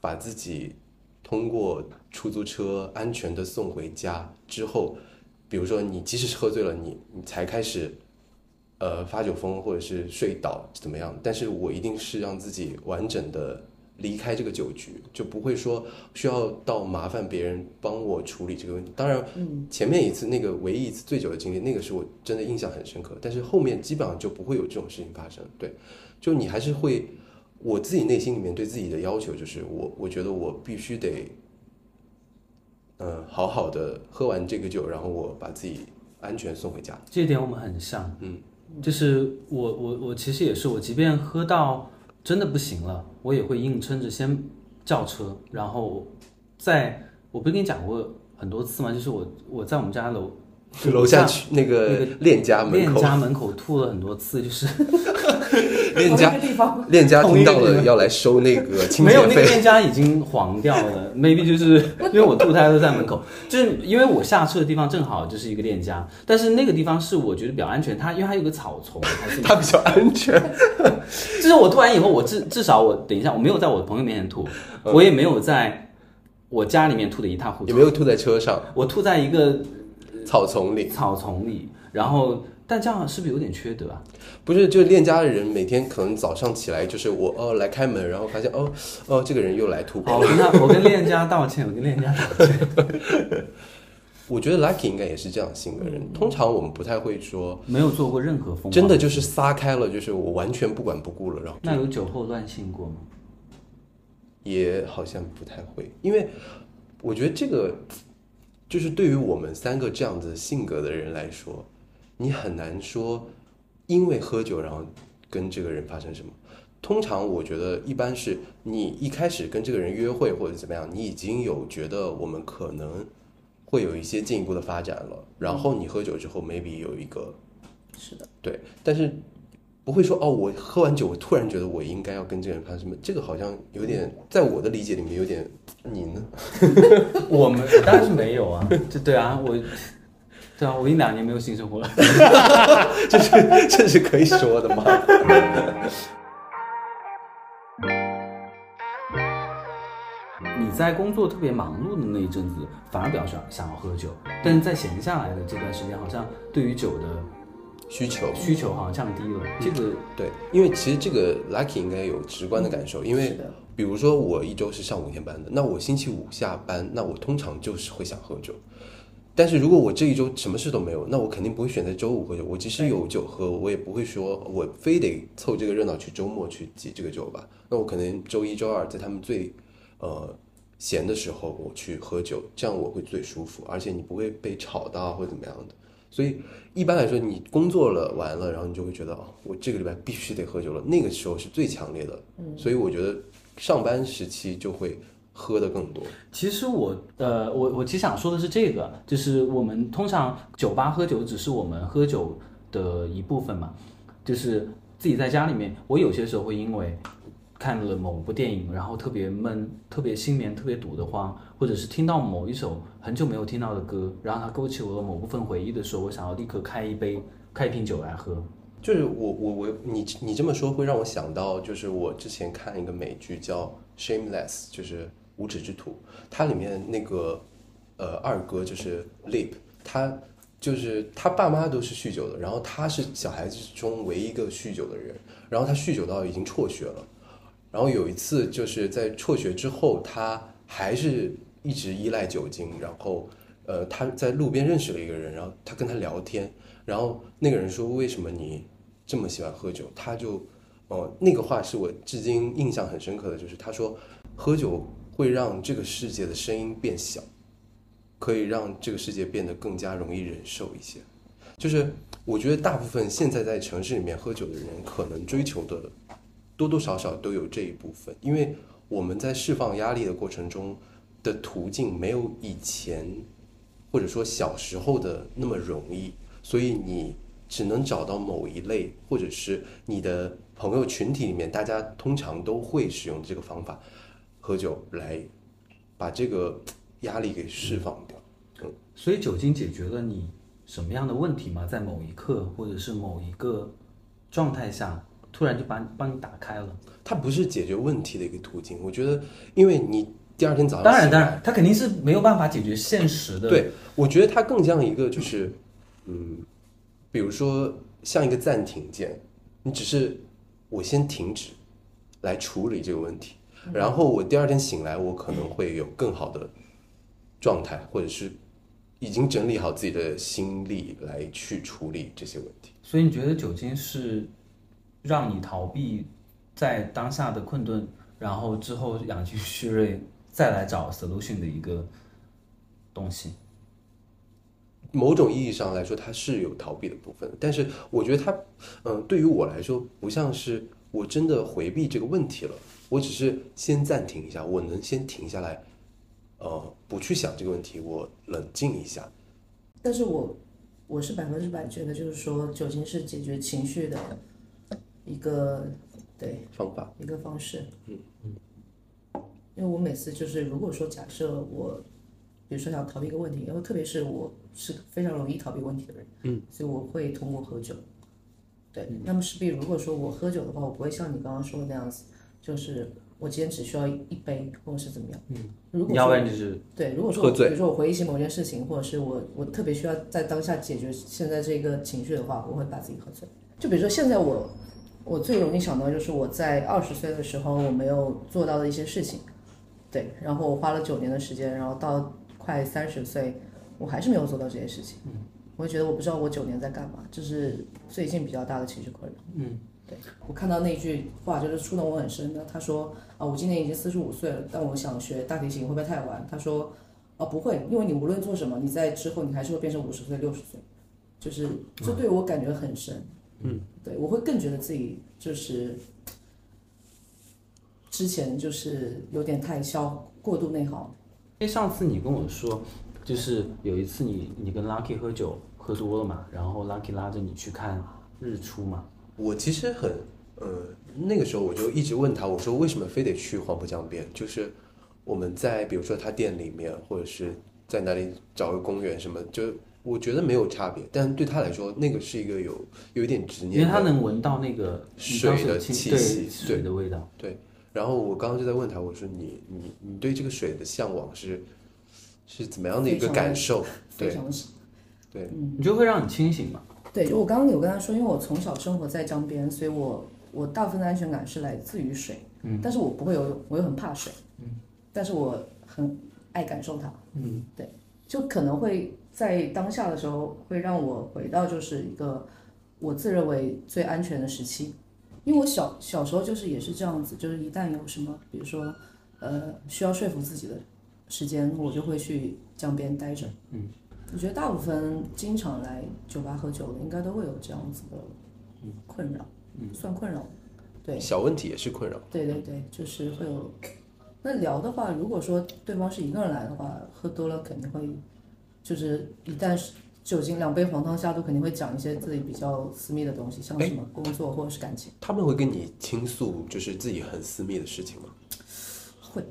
把自己通过出租车安全的送回家之后。比如说，你即使是喝醉了，你你才开始，呃，发酒疯或者是睡倒怎么样？但是我一定是让自己完整的离开这个酒局，就不会说需要到麻烦别人帮我处理这个问题。当然，前面一次那个唯一一次醉酒的经历，那个是我真的印象很深刻。但是后面基本上就不会有这种事情发生。对，就你还是会，我自己内心里面对自己的要求就是，我我觉得我必须得。嗯，好好的喝完这个酒，然后我把自己安全送回家。这一点我们很像，嗯，就是我我我其实也是，我即便喝到真的不行了，我也会硬撑着先叫车，然后在我不是跟你讲过很多次吗？就是我我在我们家楼。楼下去那个链家门口，链家门口吐了很多次，就是链家，链家听到了要来收那个清洁费。没有，那个链家已经黄掉了，maybe 就是因为我吐胎都在门口，就是因为我下车的地方正好就是一个链家，但是那个地方是我觉得比较安全，它因为它有个草丛，还是 它比较安全。就是我吐完以后，我至至少我等一下，我没有在我朋友面前吐，我也没有在我家里面吐的一塌糊涂，也没有吐在车上，我吐在一个。草丛里，草丛里，然后，但这样是不是有点缺德啊？不是，就链家的人每天可能早上起来就是我哦来开门，然后发现哦哦这个人又来吐。好，我跟他，我跟链家道歉，我跟链家道歉。我觉得 Lucky 应该也是这样性格人。通常我们不太会说没有做过任何疯，真的就是撒开了，就是我完全不管不顾了。然后那有酒后乱性过吗？也好像不太会，因为我觉得这个。就是对于我们三个这样子性格的人来说，你很难说，因为喝酒然后跟这个人发生什么。通常我觉得一般是你一开始跟这个人约会或者怎么样，你已经有觉得我们可能会有一些进一步的发展了，然后你喝酒之后 maybe 有一个，是的，对，但是。不会说哦，我喝完酒，我突然觉得我应该要跟这个人发生什么？这个好像有点，在我的理解里面有点，你呢？我们当然是没有啊，这对啊，我对啊，我已经两年没有性生活了，这是 这是可以说的吗？你在工作特别忙碌的那一阵子，反而比较想想要喝酒，但是在闲下来的这段时间，好像对于酒的。需求需求好像降低了，这个对，因为其实这个 Lucky 应该有直观的感受，因为比如说我一周是上五天班的，那我星期五下班，那我通常就是会想喝酒。但是如果我这一周什么事都没有，那我肯定不会选择周五喝酒。我即使有酒喝，我也不会说我非得凑这个热闹去周末去挤这个酒吧。那我可能周一周二在他们最呃闲的时候我去喝酒，这样我会最舒服，而且你不会被吵到或者怎么样的。所以一般来说，你工作了完了，然后你就会觉得哦，我这个礼拜必须得喝酒了。那个时候是最强烈的，嗯，所以我觉得上班时期就会喝的更多。其实我呃，我我其实想说的是这个，就是我们通常酒吧喝酒只是我们喝酒的一部分嘛，就是自己在家里面，我有些时候会因为看了某部电影，然后特别闷、特别心眠、特别堵得慌，或者是听到某一首很久没有听到的歌，然后它勾起我的某部分回忆的时候，我想要立刻开一杯、开一瓶酒来喝。就是我我我你你这么说会让我想到，就是我之前看一个美剧叫《Shameless》，就是无耻之徒，它里面那个呃二哥就是 Lip，他就是他爸妈都是酗酒的，然后他是小孩子中唯一一个酗酒的人，然后他酗酒到已经辍学了，然后有一次就是在辍学之后，他还是一直依赖酒精，然后呃他在路边认识了一个人，然后他跟他聊天。然后那个人说：“为什么你这么喜欢喝酒？”他就，哦，那个话是我至今印象很深刻的，就是他说，喝酒会让这个世界的声音变小，可以让这个世界变得更加容易忍受一些。就是我觉得大部分现在在城市里面喝酒的人，可能追求的多多少少都有这一部分，因为我们在释放压力的过程中的途径没有以前或者说小时候的那么容易。所以你只能找到某一类，或者是你的朋友群体里面，大家通常都会使用这个方法，喝酒来把这个压力给释放掉。嗯，所以酒精解决了你什么样的问题吗？在某一刻，或者是某一个状态下，突然就把帮你打开了。它不是解决问题的一个途径。我觉得，因为你第二天早上，当然当然，它肯定是没有办法解决现实的。对，我觉得它更像一个就是。嗯，比如说像一个暂停键，你只是我先停止来处理这个问题，然后我第二天醒来，我可能会有更好的状态，或者是已经整理好自己的心力来去处理这些问题。所以你觉得酒精是让你逃避在当下的困顿，然后之后养精蓄锐再来找 solution 的一个东西？某种意义上来说，它是有逃避的部分，但是我觉得它，嗯，对于我来说，不像是我真的回避这个问题了，我只是先暂停一下，我能先停下来，呃，不去想这个问题，我冷静一下。但是我我是百分之百觉得，就是说，酒精是解决情绪的一个对方法，一个方式。嗯。嗯。因为我每次就是，如果说假设我。比如说想逃避一个问题，然后特别是我是非常容易逃避问题的人，嗯，所以我会通过喝酒，对。那么势必如果说我喝酒的话，我不会像你刚刚说的那样子，就是我今天只需要一杯，或者是怎么样，嗯。如果要不然就是对，如果说比如说我回忆起某件事情，或者是我我特别需要在当下解决现在这个情绪的话，我会把自己喝醉。就比如说现在我我最容易想到就是我在二十岁的时候我没有做到的一些事情，对，然后我花了九年的时间，然后到。快三十岁，我还是没有做到这些事情。嗯，我会觉得我不知道我九年在干嘛，这是最近比较大的情绪困扰。嗯，对我看到那句话就是触动我很深的。他说啊，我今年已经四十五岁了，但我想学大提琴会不会太晚？他说啊，不会，因为你无论做什么，你在之后你还是会变成五十岁、六十岁，就是这对我感觉很深。嗯，对我会更觉得自己就是之前就是有点太消过度内耗。因为上次你跟我说，就是有一次你你跟 Lucky 喝酒喝多了嘛，然后 Lucky 拉着你去看日出嘛。我其实很，呃，那个时候我就一直问他，我说为什么非得去黄浦江边？就是我们在比如说他店里面，或者是在哪里找个公园什么，就我觉得没有差别。但对他来说，那个是一个有有一点执念，因为他能闻到那个水的气息，水的味道，对。然后我刚刚就在问他，我说你你你对这个水的向往是是怎么样的一个感受？对，对，你就会让你清醒嘛？对，就我刚刚有跟他说，因为我从小生活在江边，所以我我大部分的安全感是来自于水。嗯，但是我不会游泳，我又很怕水。嗯，但是我很爱感受它。嗯，对，就可能会在当下的时候会让我回到就是一个我自认为最安全的时期。因为我小小时候就是也是这样子，就是一旦有什么，比如说，呃，需要说服自己的时间，我就会去江边待着。嗯，我觉得大部分经常来酒吧喝酒的，应该都会有这样子的困扰，嗯，算困扰。对，小问题也是困扰。对对对，就是会有。那聊的话，如果说对方是一个人来的话，喝多了肯定会，就是一旦是酒精两杯黄汤下肚，肯定会讲一些自己比较私密的东西，像什么工作或者是感情。他们会跟你倾诉，就是自己很私密的事情吗？会，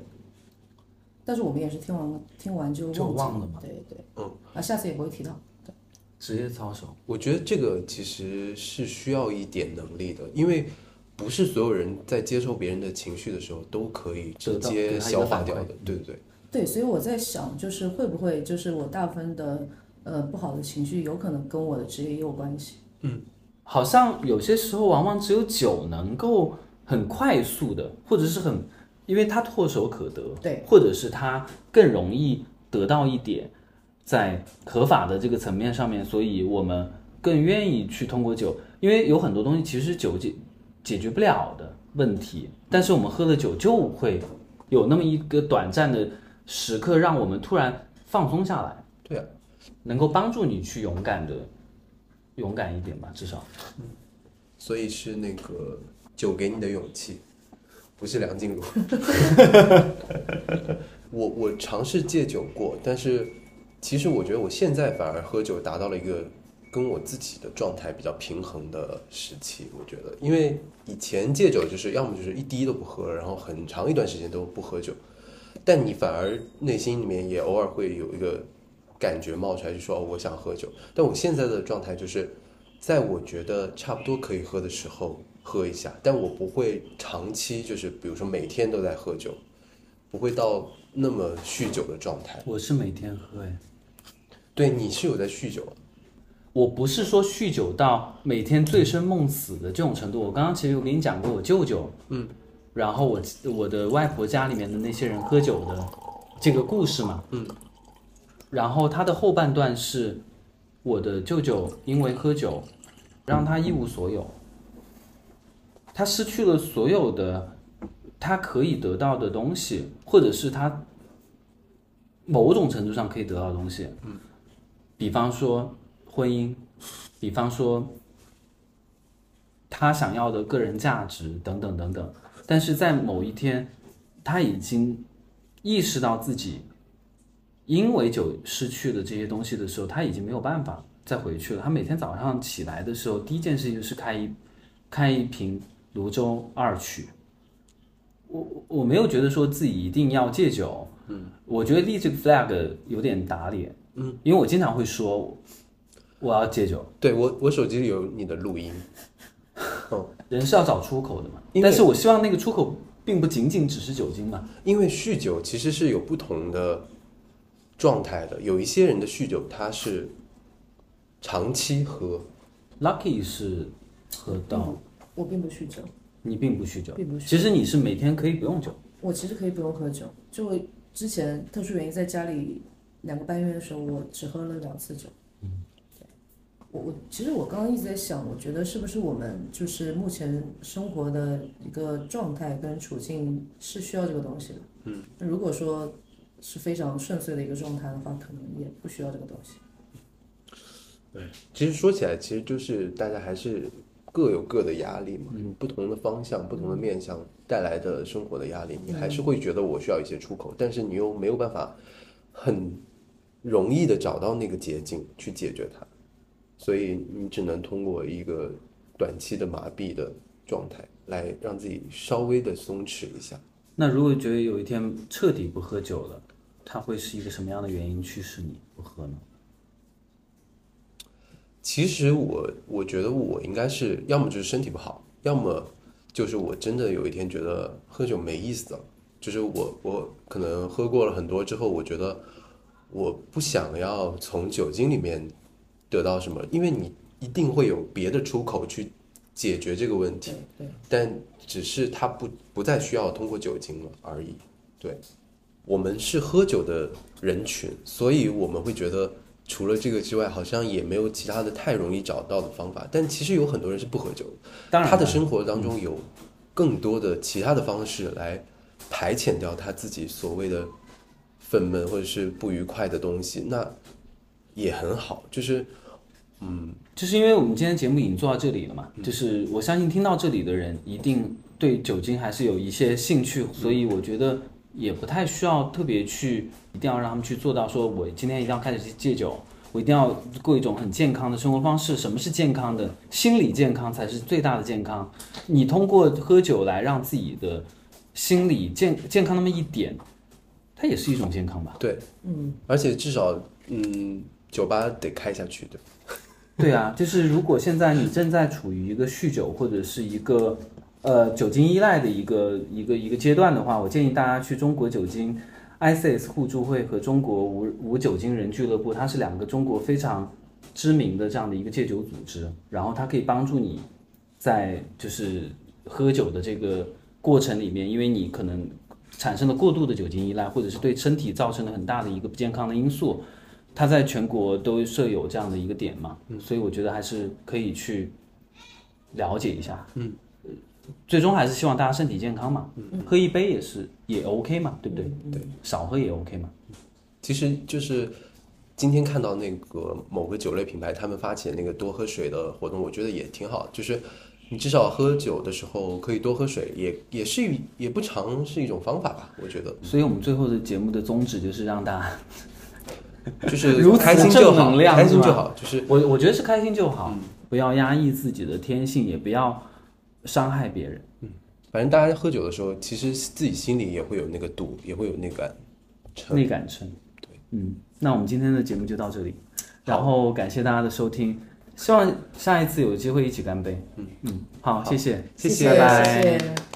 但是我们也是听完听完就就忘了。嘛。对对，嗯，啊，下次也不会提到。对。职业操守，我觉得这个其实是需要一点能力的，因为不是所有人在接受别人的情绪的时候都可以直接消化掉的。对对对，对，所以我在想，就是会不会就是我大部分的呃不好的情绪，有可能跟我的职业也有关系。嗯。好像有些时候往往只有酒能够很快速的，或者是很，因为它唾手可得，对，或者是它更容易得到一点，在合法的这个层面上面，所以我们更愿意去通过酒，因为有很多东西其实酒解解决不了的问题，但是我们喝了酒就会有那么一个短暂的时刻，让我们突然放松下来，对啊，能够帮助你去勇敢的勇敢一点吧，至少。嗯。所以是那个酒给你的勇气，不是梁静茹。我我尝试戒酒过，但是其实我觉得我现在反而喝酒达到了一个跟我自己的状态比较平衡的时期。我觉得，因为以前戒酒就是要么就是一滴都不喝，然后很长一段时间都不喝酒，但你反而内心里面也偶尔会有一个感觉冒出来，就说、哦、我想喝酒。但我现在的状态就是，在我觉得差不多可以喝的时候喝一下，但我不会长期就是比如说每天都在喝酒，不会到那么酗酒的状态。我是每天喝哎，对，你是有在酗酒啊，我不是说酗酒到每天醉生梦死的这种程度。我刚刚其实有跟你讲过，我舅舅，嗯，然后我我的外婆家里面的那些人喝酒的这个故事嘛，嗯，然后他的后半段是我的舅舅因为喝酒让他一无所有，他失去了所有的他可以得到的东西，或者是他某种程度上可以得到的东西，嗯，比方说婚姻，比方说他想要的个人价值等等等等，但是在某一天，他已经意识到自己因为酒失去了这些东西的时候，他已经没有办法再回去了。他每天早上起来的时候，第一件事情是开一开一瓶泸州二曲。我我我没有觉得说自己一定要戒酒，嗯，我觉得立这个 flag 有点打脸，嗯，因为我经常会说我要戒酒，对我我手机里有你的录音，哦，人是要找出口的嘛，但是我希望那个出口并不仅仅只是酒精嘛，因为酗酒其实是有不同的状态的，有一些人的酗酒他是长期喝，Lucky 是喝到，我并不酗酒，你并不酗酒，并不酗其实你是每天可以不用酒，我其实可以不用喝酒，就之前特殊原因在家里两个半月的时候，我只喝了两次酒。嗯，我我其实我刚刚一直在想，我觉得是不是我们就是目前生活的一个状态跟处境是需要这个东西的。嗯，那如果说是非常顺遂的一个状态的话，可能也不需要这个东西。对其实说起来，其实就是大家还是各有各的压力嘛，不同的方向、不同的面向带来的生活的压力，你还是会觉得我需要一些出口，但是你又没有办法很容易的找到那个捷径去解决它，所以你只能通过一个短期的麻痹的状态来让自己稍微的松弛一下。那如果觉得有一天彻底不喝酒了，它会是一个什么样的原因驱使你不喝呢？其实我我觉得我应该是要么就是身体不好，要么就是我真的有一天觉得喝酒没意思了，就是我我可能喝过了很多之后，我觉得我不想要从酒精里面得到什么，因为你一定会有别的出口去解决这个问题，对对，但只是它不不再需要通过酒精了而已。对，我们是喝酒的人群，所以我们会觉得除了这个之外，好像也没有其他的太容易找到的方法。但其实有很多人是不喝酒的，当然，他的生活当中有更多的其他的方式来排遣掉他自己所谓的愤懑或者是不愉快的东西，那也很好。就是嗯就是因为我们今天节目已经做到这里了嘛，就是我相信听到这里的人一定对酒精还是有一些兴趣，所以我觉得也不太需要特别去一定要让他们去做到说我今天一定要开始戒酒，我我一定要过一种很健康的生活方式。什么是健康的？心理健康才是最大的健康。你通过喝酒来让自己的心理健健康那么一点，它也是一种健康吧？对，嗯，而且至少，嗯，酒吧得开下去，对。对啊，就是如果现在你正在处于一个酗酒或者是一个呃酒精依赖的一个一个一个阶段的话，我建议大家去中国酒精 ICS 互助会和中国无无酒精人俱乐部，它是两个中国非常知名的这样的一个戒酒组织，然后它可以帮助你在就是喝酒的这个过程里面，因为你可能产生了过度的酒精依赖，或者是对身体造成了很大的一个不健康的因素。它在全国都设有这样的一个点嘛，所以我觉得还是可以去了解一下。嗯，最终还是希望大家身体健康嘛。嗯，喝一杯也是也 OK 嘛，对不对？对，少喝也 OK 嘛。其实就是今天看到那个某个酒类品牌他们发起的那个多喝水的活动，我觉得也挺好。就是你至少喝酒的时候可以多喝水，也也是也不常是一种方法吧，我觉得。所以我们最后的节目的宗旨就是让大家。就是如 开心就好，开心就好。就是我我觉得是开心就好，不要压抑自己的天性，也不要伤害别人。嗯反正大家喝酒的时候，其实自己心里也会有那个度，也会有那杆秤。内感称。对，嗯，那我们今天的节目就到这里，然后感谢大家的收听，希望下一次有机会一起干杯。嗯嗯，好，谢谢，谢谢，拜拜。谢谢